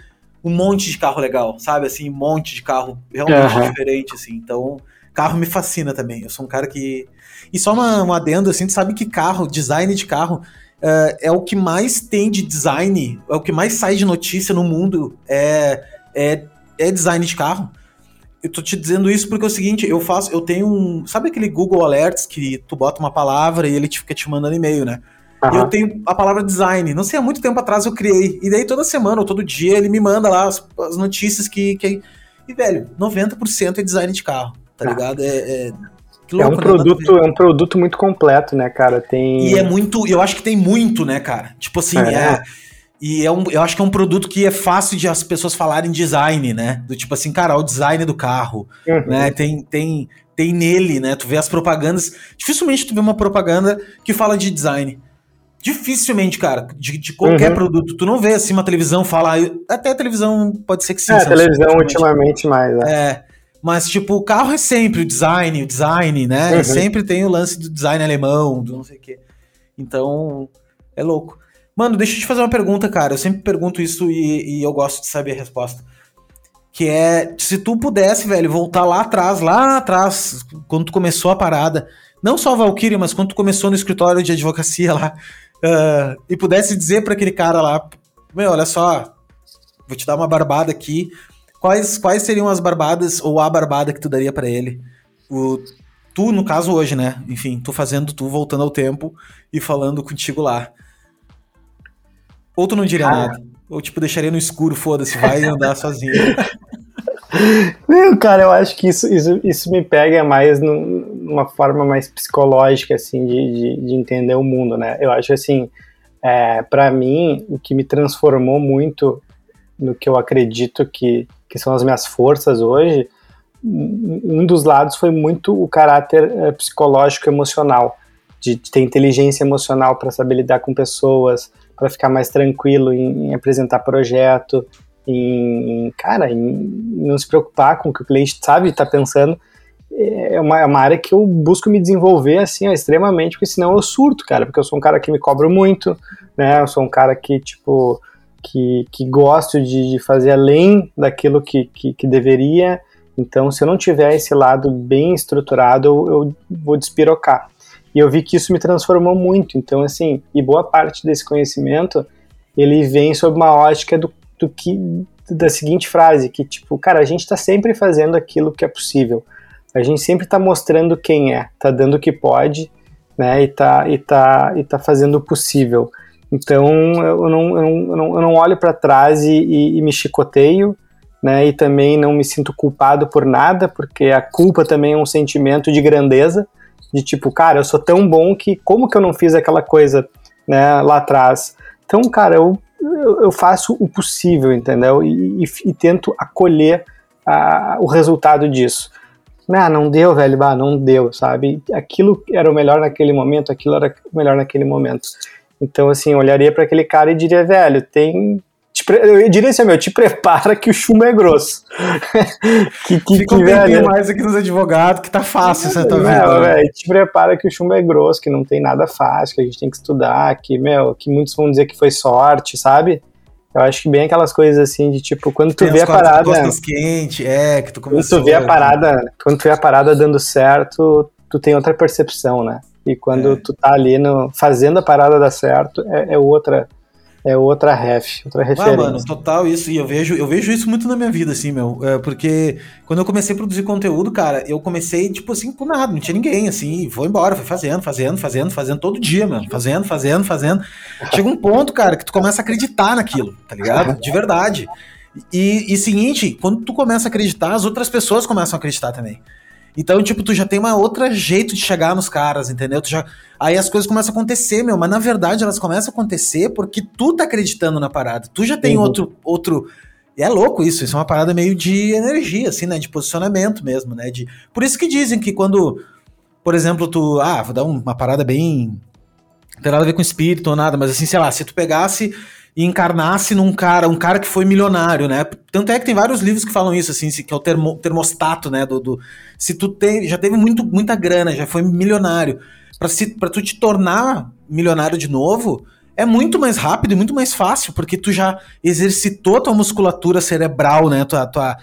um monte de carro legal, sabe? Assim, um monte de carro realmente uhum. diferente, assim. Então, carro me fascina também. Eu sou um cara que. E só uma, uma adendo, assim, tu sabe que carro, design de carro, uh, é o que mais tem de design, é o que mais sai de notícia no mundo, é, é, é design de carro. Eu tô te dizendo isso porque é o seguinte, eu faço, eu tenho um, sabe aquele Google Alerts que tu bota uma palavra e ele te fica te mandando e-mail, né? Uhum. Eu tenho a palavra design. Não sei, há muito tempo atrás eu criei. E daí toda semana ou todo dia ele me manda lá as, as notícias que, que. E, velho, 90% é design de carro, tá, tá. ligado? É, é, Louco, é um né? produto, é um produto muito completo, né, cara? Tem E é muito, eu acho que tem muito, né, cara? Tipo assim, é, é e é um, eu acho que é um produto que é fácil de as pessoas falarem design, né? Do tipo assim, cara, o design do carro, uhum. né? Tem tem tem nele, né? Tu vê as propagandas, dificilmente tu vê uma propaganda que fala de design. Dificilmente, cara, de, de qualquer uhum. produto. Tu não vê assim uma televisão falar. Até a televisão pode ser que sim. É, a televisão ultimamente mais, né? É. Mas, tipo, o carro é sempre o design, o design, né? Uhum. Sempre tem o lance do design alemão, do não sei o quê. Então, é louco. Mano, deixa eu te fazer uma pergunta, cara. Eu sempre pergunto isso e, e eu gosto de saber a resposta. Que é, se tu pudesse, velho, voltar lá atrás, lá atrás, quando tu começou a parada, não só a Valkyrie, mas quando tu começou no escritório de advocacia lá, uh, *laughs* e pudesse dizer para aquele cara lá, meu, olha só, vou te dar uma barbada aqui, Quais, quais seriam as barbadas ou a barbada que tu daria para ele? O, tu, no caso, hoje, né? Enfim, tu fazendo, tu voltando ao tempo e falando contigo lá. Ou tu não diria nada. Ou, tipo, deixaria no escuro, foda-se, vai andar sozinho. *laughs* Não, cara, eu acho que isso, isso, isso me pega mais numa forma mais psicológica, assim, de, de, de entender o mundo, né? Eu acho, assim, é, para mim, o que me transformou muito no que eu acredito que, que são as minhas forças hoje, um dos lados foi muito o caráter é, psicológico emocional, de, de ter inteligência emocional para saber lidar com pessoas, para ficar mais tranquilo em, em apresentar projeto, em, cara, em não se preocupar com o que o cliente sabe está pensando. É uma, é uma, área que eu busco me desenvolver assim, ó, extremamente, porque senão eu surto, cara, porque eu sou um cara que me cobro muito, né? Eu sou um cara que, tipo, que, que gosto de, de fazer além daquilo que, que, que, deveria. Então, se eu não tiver esse lado bem estruturado, eu, eu vou despirocar. E eu vi que isso me transformou muito. Então, assim, e boa parte desse conhecimento, ele vem sob uma ótica do, do que da seguinte frase, que tipo, cara, a gente está sempre fazendo aquilo que é possível. A gente sempre está mostrando quem é, está dando o que pode, né, e tá, e tá, e tá fazendo o possível. Então eu não, eu não, eu não olho para trás e, e, e, me chicoteio, né? E também não me sinto culpado por nada, porque a culpa também é um sentimento de grandeza, de tipo, cara, eu sou tão bom que como que eu não fiz aquela coisa, né, lá atrás? Então, cara, eu, eu, faço o possível, entendeu? E, e, e tento acolher a, o resultado disso. Ah, não deu, velho, bah, não deu, sabe? Aquilo era o melhor naquele momento, aquilo era o melhor naquele momento. Então, assim, eu olharia para aquele cara e diria, velho, tem. Eu diria assim, meu, te prepara que o chumbo é grosso. *laughs* que, que, Fica um velho, mais aqui nos advogados, que tá fácil essa tua vida. Né? Velho, te prepara que o chumbo é grosso, que não tem nada fácil, que a gente tem que estudar, que, meu, que muitos vão dizer que foi sorte, sabe? Eu acho que bem aquelas coisas assim de tipo, quando tu vê a parada. quente, é, que tu começou. Quando tu vê a parada, quando tu vê a parada dando certo, tu tem outra percepção, né? E quando é. tu tá ali no, fazendo a parada dar certo, é, é outra é outra ref, outra ah, referência. Ah, mano, total isso. E eu vejo, eu vejo isso muito na minha vida, assim, meu. É, porque quando eu comecei a produzir conteúdo, cara, eu comecei, tipo assim, por nada, não tinha ninguém, assim, vou embora, fui fazendo, fazendo, fazendo, fazendo todo dia, mano. Fazendo, fazendo, fazendo. Chega um ponto, cara, que tu começa a acreditar naquilo, tá ligado? De verdade. E, e seguinte, quando tu começa a acreditar, as outras pessoas começam a acreditar também. Então, tipo, tu já tem uma outra jeito de chegar nos caras, entendeu? Tu já... Aí as coisas começam a acontecer, meu, mas na verdade elas começam a acontecer porque tu tá acreditando na parada. Tu já tem uhum. outro. outro... E é louco isso, isso é uma parada meio de energia, assim, né? De posicionamento mesmo, né? De... Por isso que dizem que quando, por exemplo, tu. Ah, vou dar uma parada bem. Não tem nada a ver com espírito ou nada, mas assim, sei lá, se tu pegasse e encarnasse num cara, um cara que foi milionário, né? Tanto é que tem vários livros que falam isso, assim, que é o termo, termostato, né? Do, do, se tu já teve muito, muita grana, já foi milionário, para tu te tornar milionário de novo, é muito mais rápido e muito mais fácil, porque tu já exercitou tua musculatura cerebral, né? Tua, tua,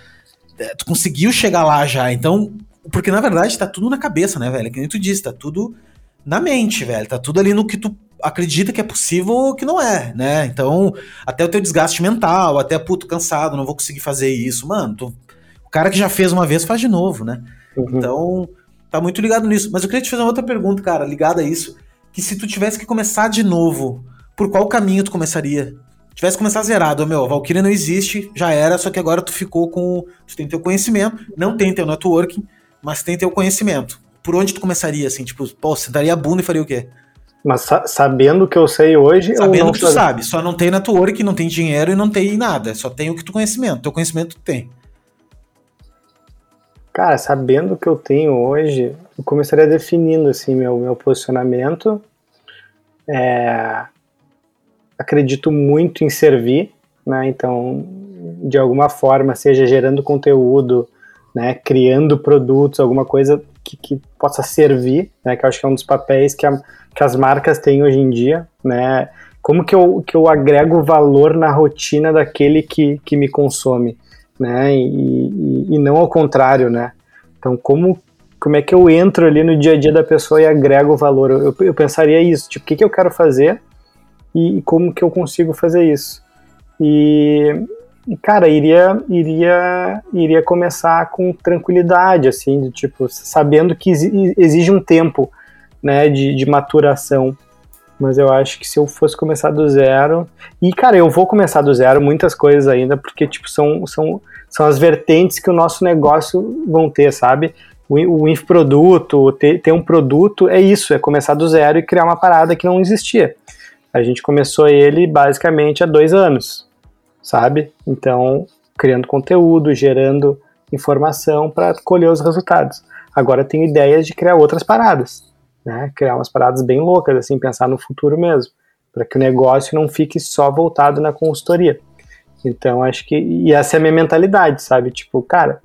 é, tu conseguiu chegar lá já. Então, porque na verdade tá tudo na cabeça, né, velho? Que nem tu disse, tá tudo na mente, velho. Tá tudo ali no que tu acredita que é possível ou que não é, né? Então, até o teu desgaste mental, até, puto, cansado, não vou conseguir fazer isso. Mano, o cara que já fez uma vez faz de novo, né? Uhum. Então, tá muito ligado nisso. Mas eu queria te fazer uma outra pergunta, cara, ligada a isso. Que se tu tivesse que começar de novo, por qual caminho tu começaria? Tivesse começar zerado, meu, Valkyria não existe, já era, só que agora tu ficou com. Tu tem teu conhecimento, não tem teu networking, mas tem teu conhecimento. Por onde tu começaria, assim? Tipo, pô, sentaria a bunda e faria o quê? Mas sa sabendo o que eu sei hoje. Sabendo o que tu sabe. sabe, só não tem network, não tem dinheiro e não tem nada. Só tem o que tu conhecimento. Teu conhecimento tu tem. Cara, sabendo o que eu tenho hoje, eu começaria definindo assim meu, meu posicionamento. É, acredito muito em servir, né? Então, de alguma forma, seja gerando conteúdo, né, criando produtos, alguma coisa que, que possa servir, né? Que eu acho que é um dos papéis que a, que as marcas têm hoje em dia, né? Como que eu, que eu agrego valor na rotina daquele que, que me consome, né? E, e, e não ao contrário, né? Então, como, como é que eu entro ali no dia a dia da pessoa e agrego valor? Eu, eu pensaria isso, tipo, o que, que eu quero fazer e, e como que eu consigo fazer isso? E, cara, iria, iria, iria começar com tranquilidade, assim, de, tipo, sabendo que exige um tempo né, de, de maturação. Mas eu acho que se eu fosse começar do zero. E, cara, eu vou começar do zero muitas coisas ainda, porque, tipo, são, são, são as vertentes que o nosso negócio vão ter, sabe? O, o infoproduto, ter, ter um produto, é isso, é começar do zero e criar uma parada que não existia. A gente começou ele basicamente há dois anos, sabe? Então, criando conteúdo, gerando informação para colher os resultados. Agora tenho ideias de criar outras paradas né? Criar umas paradas bem loucas, assim, pensar no futuro mesmo, para que o negócio não fique só voltado na consultoria. Então, acho que. E essa é a minha mentalidade, sabe? Tipo, cara,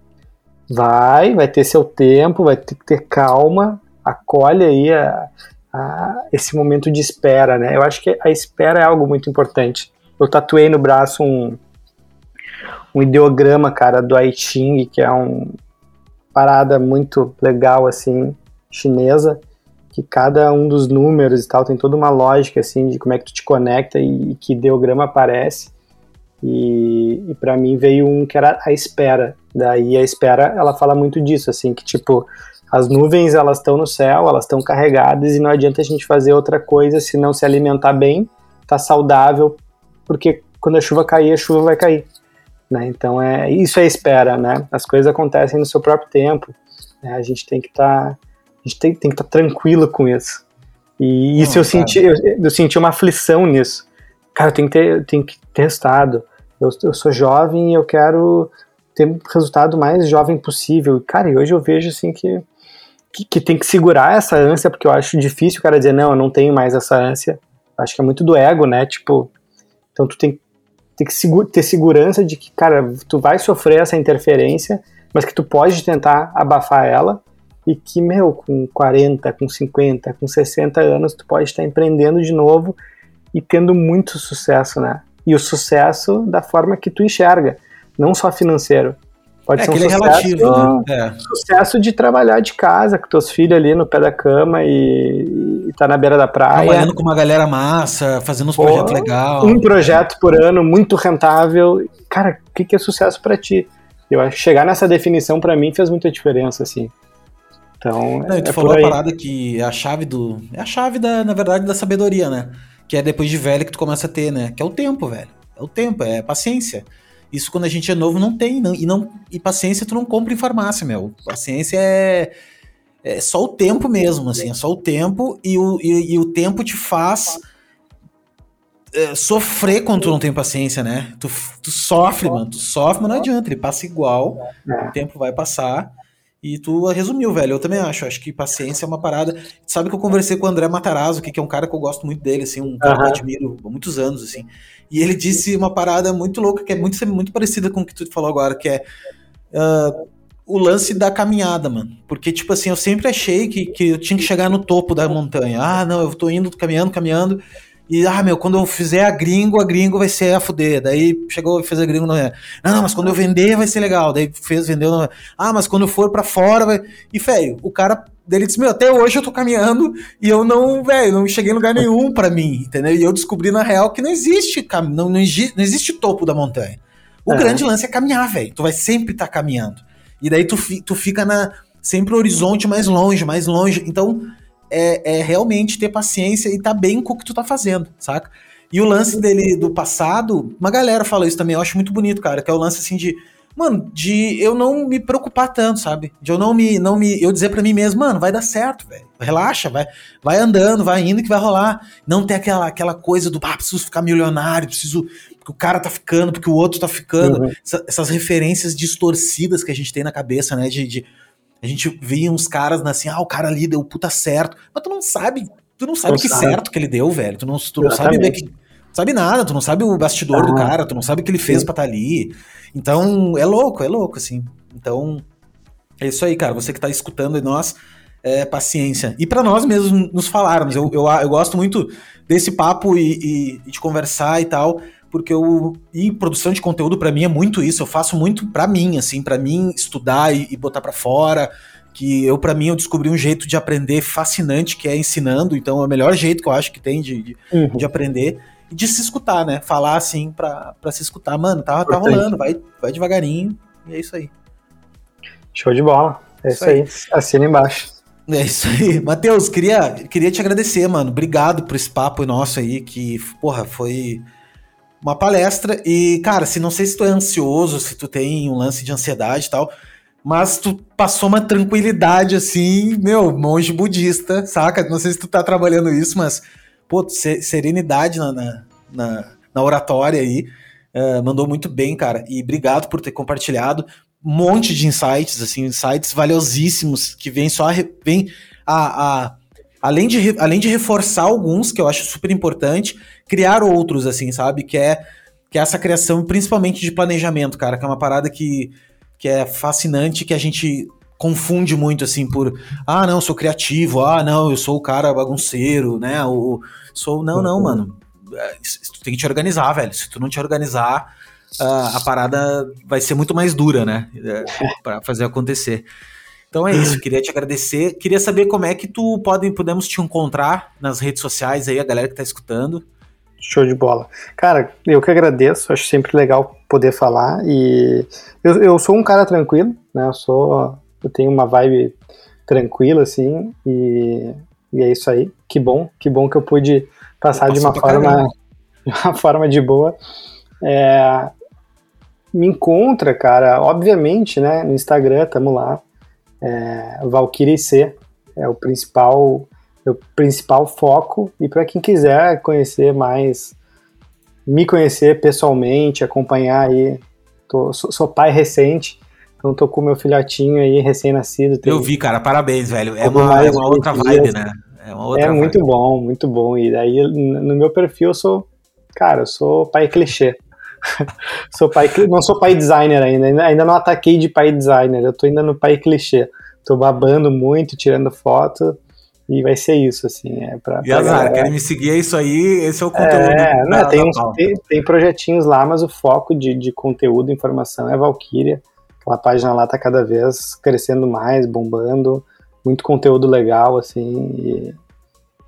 vai, vai ter seu tempo, vai ter que ter calma, acolhe aí a, a, esse momento de espera, né? Eu acho que a espera é algo muito importante. Eu tatuei no braço um, um ideograma, cara, do I Ching, que é uma parada muito legal, assim, chinesa, que cada um dos números e tal tem toda uma lógica assim de como é que tu te conecta e, e que ideograma aparece. E, e para mim veio um que era a espera. Daí a espera, ela fala muito disso, assim, que tipo, as nuvens elas estão no céu, elas estão carregadas e não adianta a gente fazer outra coisa se não se alimentar bem, tá saudável, porque quando a chuva cair, a chuva vai cair. Né? Então é isso é espera, né? As coisas acontecem no seu próprio tempo. Né? A gente tem que estar tá a gente tem, tem que estar tá tranquilo com isso. E isso eu, senti, eu, eu, senti uma aflição nisso. cara, eu tenho que ter, tenho que ter resultado. Eu, eu sou jovem e eu quero ter resultado mais jovem possível. Cara, e hoje eu vejo assim que, que, que, tem que segurar essa ânsia, porque eu acho difícil o cara dizer, não, eu não tenho mais essa ânsia. Acho que é muito do ego, né? Tipo, então tu tem, tem que ter segurança de que, cara, tu vai sofrer essa interferência, mas que tu pode tentar abafar ela e que, meu, com 40, com 50, com 60 anos, tu pode estar empreendendo de novo e tendo muito sucesso, né? E o sucesso da forma que tu enxerga não só financeiro. Pode é, ser um sucesso, relativo, né? é. sucesso de trabalhar de casa, com teus filhos ali no pé da cama e, e tá na beira da praia. Trabalhando com uma galera massa, fazendo uns Pô, projetos legais. Um projeto por ano, muito rentável. Cara, o que, que é sucesso para ti? Eu acho que chegar nessa definição para mim fez muita diferença, assim. Então, Não, é, tu falou a parada que é a chave do. É a chave, da, na verdade, da sabedoria, né? Que é depois de velho que tu começa a ter, né? Que é o tempo, velho. É o tempo, é paciência. Isso quando a gente é novo não tem, não, e, não, e paciência tu não compra em farmácia, meu. Paciência é, é só o tempo mesmo, assim, é só o tempo e o, e, e o tempo te faz é, sofrer quando tu não tem paciência, né? Tu, tu sofre, mano, tu sofre, mas não adianta, ele passa igual, o tempo vai passar. E tu resumiu, velho. Eu também acho. Acho que paciência é uma parada. Sabe que eu conversei com o André Matarazzo, que, que é um cara que eu gosto muito dele, assim, um cara uhum. que eu admiro há muitos anos, assim. E ele disse uma parada muito louca, que é muito, muito parecida com o que tu falou agora, que é uh, o lance da caminhada, mano. Porque, tipo assim, eu sempre achei que, que eu tinha que chegar no topo da montanha. Ah, não, eu tô indo, caminhando, caminhando. E, ah, meu, quando eu fizer a gringo, a gringo vai ser a fuder. Daí chegou e fez a gringo, não é. Não, mas quando eu vender vai ser legal. Daí fez, vendeu, não é. Ah, mas quando eu for para fora vai. E, velho, o cara dele disse: Meu, até hoje eu tô caminhando e eu não, velho, não cheguei em lugar nenhum para mim, entendeu? E eu descobri na real que não existe, não, não, não existe topo da montanha. O é. grande lance é caminhar, velho. Tu vai sempre estar tá caminhando. E daí tu, tu fica na sempre o horizonte mais longe, mais longe. Então é, é realmente ter paciência e tá bem com o que tu tá fazendo, saca? E o lance dele do passado, uma galera fala isso também, eu acho muito bonito, cara, que é o lance assim de, mano, de eu não me preocupar tanto, sabe? De eu não me, não me, eu dizer para mim mesmo, mano, vai dar certo, velho. Relaxa, vai, vai andando, vai indo que vai rolar. Não tem aquela, aquela coisa do, ah, preciso ficar milionário, preciso, porque o cara tá ficando, porque o outro tá ficando. Uhum. Essa, essas referências distorcidas que a gente tem na cabeça, né, de, de a gente via uns caras assim, ah, o cara ali deu puta certo. Mas tu não sabe, tu não sabe não que sabe. certo que ele deu, velho. Tu não, tu não sabe que, sabe nada, tu não sabe o bastidor ah, do cara, tu não sabe o que ele fez pra estar tá ali. Então, é louco, é louco, assim. Então, é isso aí, cara. Você que tá escutando e nós, é, paciência. E para nós mesmos nos falarmos. Eu, eu, eu, gosto muito desse papo e, e de conversar e tal porque eu e produção de conteúdo para mim é muito isso. Eu faço muito para mim, assim, para mim estudar e, e botar para fora. Que eu para mim eu descobri um jeito de aprender fascinante que é ensinando. Então é o melhor jeito que eu acho que tem de, de, uhum. de aprender e de se escutar, né? Falar assim para se escutar, mano, tá, tá rolando, vai, vai devagarinho e é isso aí. Show de bola. É isso, isso aí. aí. Assina embaixo. É isso aí. Matheus, queria, queria te agradecer, mano. Obrigado por esse papo nosso aí, que, porra, foi uma palestra e, cara, se não sei se tu é ansioso, se tu tem um lance de ansiedade e tal, mas tu passou uma tranquilidade assim, meu, monge budista, saca? Não sei se tu tá trabalhando isso, mas, pô, serenidade na, na, na, oratória aí, uh, mandou muito bem, cara, e obrigado por ter compartilhado um monte de insights, assim, insights valiosíssimos que vem só, vem a, a além de, além de reforçar alguns, que eu acho super importante, criar outros, assim, sabe? Que é, que é essa criação, principalmente de planejamento, cara, que é uma parada que, que é fascinante, que a gente confunde muito, assim, por ah, não, sou criativo, ah, não, eu sou o cara bagunceiro, né? Ou sou. Não, não, mano. É, tu tem que te organizar, velho. Se tu não te organizar, a, a parada vai ser muito mais dura, né? É, para fazer acontecer. Então é isso, queria te agradecer. Queria saber como é que tu pode, podemos te encontrar nas redes sociais aí, a galera que tá escutando. Show de bola. Cara, eu que agradeço, acho sempre legal poder falar. E eu, eu sou um cara tranquilo, né? Eu sou. Eu tenho uma vibe tranquila, assim, e, e é isso aí. Que bom, que bom que eu pude passar de uma forma, *laughs* de uma forma de boa. É, me encontra, cara, obviamente, né? No Instagram, tamo lá é, Valkyrie C é o principal, é o principal foco. E para quem quiser conhecer mais me conhecer pessoalmente, acompanhar aí. Tô, sou, sou pai recente, então tô com meu filhotinho aí recém-nascido. Eu vi, cara, parabéns, velho. É uma, é uma outra vibe, né? É, é muito bom, muito bom. E daí no meu perfil eu sou, cara, eu sou pai clichê. *laughs* sou pai, não sou pai designer ainda, ainda não ataquei de pai designer, eu tô ainda no pai clichê. Tô babando muito, tirando foto, e vai ser isso, assim. É pra, e azar, querem me seguir, é isso aí, esse é o conteúdo. É, da, não, tem, uns, tem, tem, projetinhos lá, mas o foco de, de conteúdo, informação é Valkyria. Aquela página lá tá cada vez crescendo mais, bombando, muito conteúdo legal, assim, e,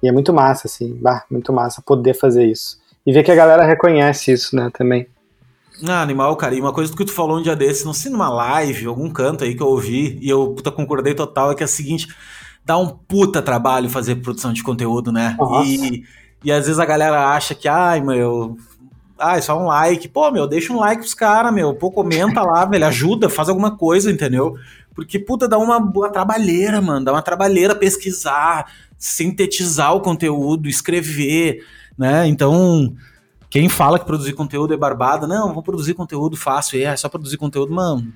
e é muito massa, assim, bah, muito massa poder fazer isso. E ver que a galera reconhece isso, né, também. Ah, animal, cara. E uma coisa que tu falou um dia desse, não sei numa live, algum canto aí que eu ouvi, e eu puta, concordei total, é que é a seguinte: dá um puta trabalho fazer produção de conteúdo, né? E, e às vezes a galera acha que, ai, meu. Ah, é só um like. Pô, meu, deixa um like pros caras, meu. Pô, comenta lá, velho. Ajuda, faz alguma coisa, entendeu? Porque, puta, dá uma boa trabalheira, mano. Dá uma trabalheira pesquisar, sintetizar o conteúdo, escrever, né? Então, quem fala que produzir conteúdo é barbada, não, vou produzir conteúdo fácil, é só produzir conteúdo, mano.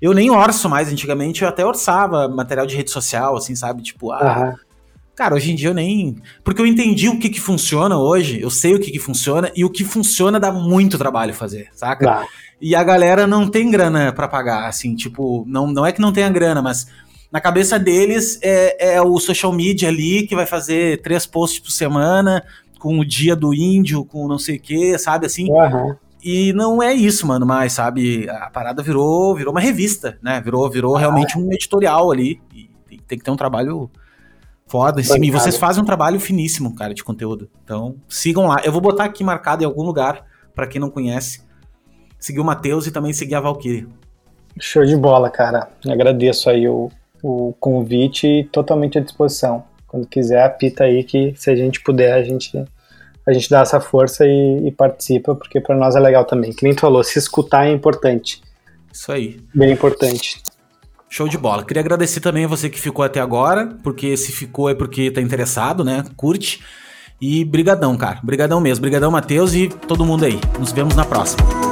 Eu nem orço mais, antigamente eu até orçava material de rede social, assim, sabe? Tipo, ah. Uhum. Cara, hoje em dia eu nem. Porque eu entendi o que que funciona hoje, eu sei o que que funciona, e o que funciona dá muito trabalho fazer, saca? E a galera não tem grana para pagar, assim, tipo, não, não é que não tenha grana, mas na cabeça deles é, é o social media ali que vai fazer três posts por semana, com o dia do índio, com não sei o que, sabe assim? Uhum. E não é isso, mano, mas, sabe, a parada virou, virou uma revista, né? Virou, virou ah, realmente um editorial ali. E tem que ter um trabalho foda em cima. E vocês fazem um trabalho finíssimo, cara, de conteúdo. Então, sigam lá. Eu vou botar aqui marcado em algum lugar, para quem não conhece. Seguir o Matheus e também seguir a Valkyrie. Show de bola, cara. Agradeço aí o, o convite totalmente à disposição. Quando quiser, apita aí que se a gente puder, a gente, a gente dá essa força e, e participa, porque para nós é legal também. Que nem tu falou, se escutar é importante. Isso aí. Bem importante. Show de bola. Queria agradecer também a você que ficou até agora, porque se ficou é porque tá interessado, né? Curte. E brigadão, cara. Brigadão mesmo. Brigadão, Matheus e todo mundo aí. Nos vemos na próxima.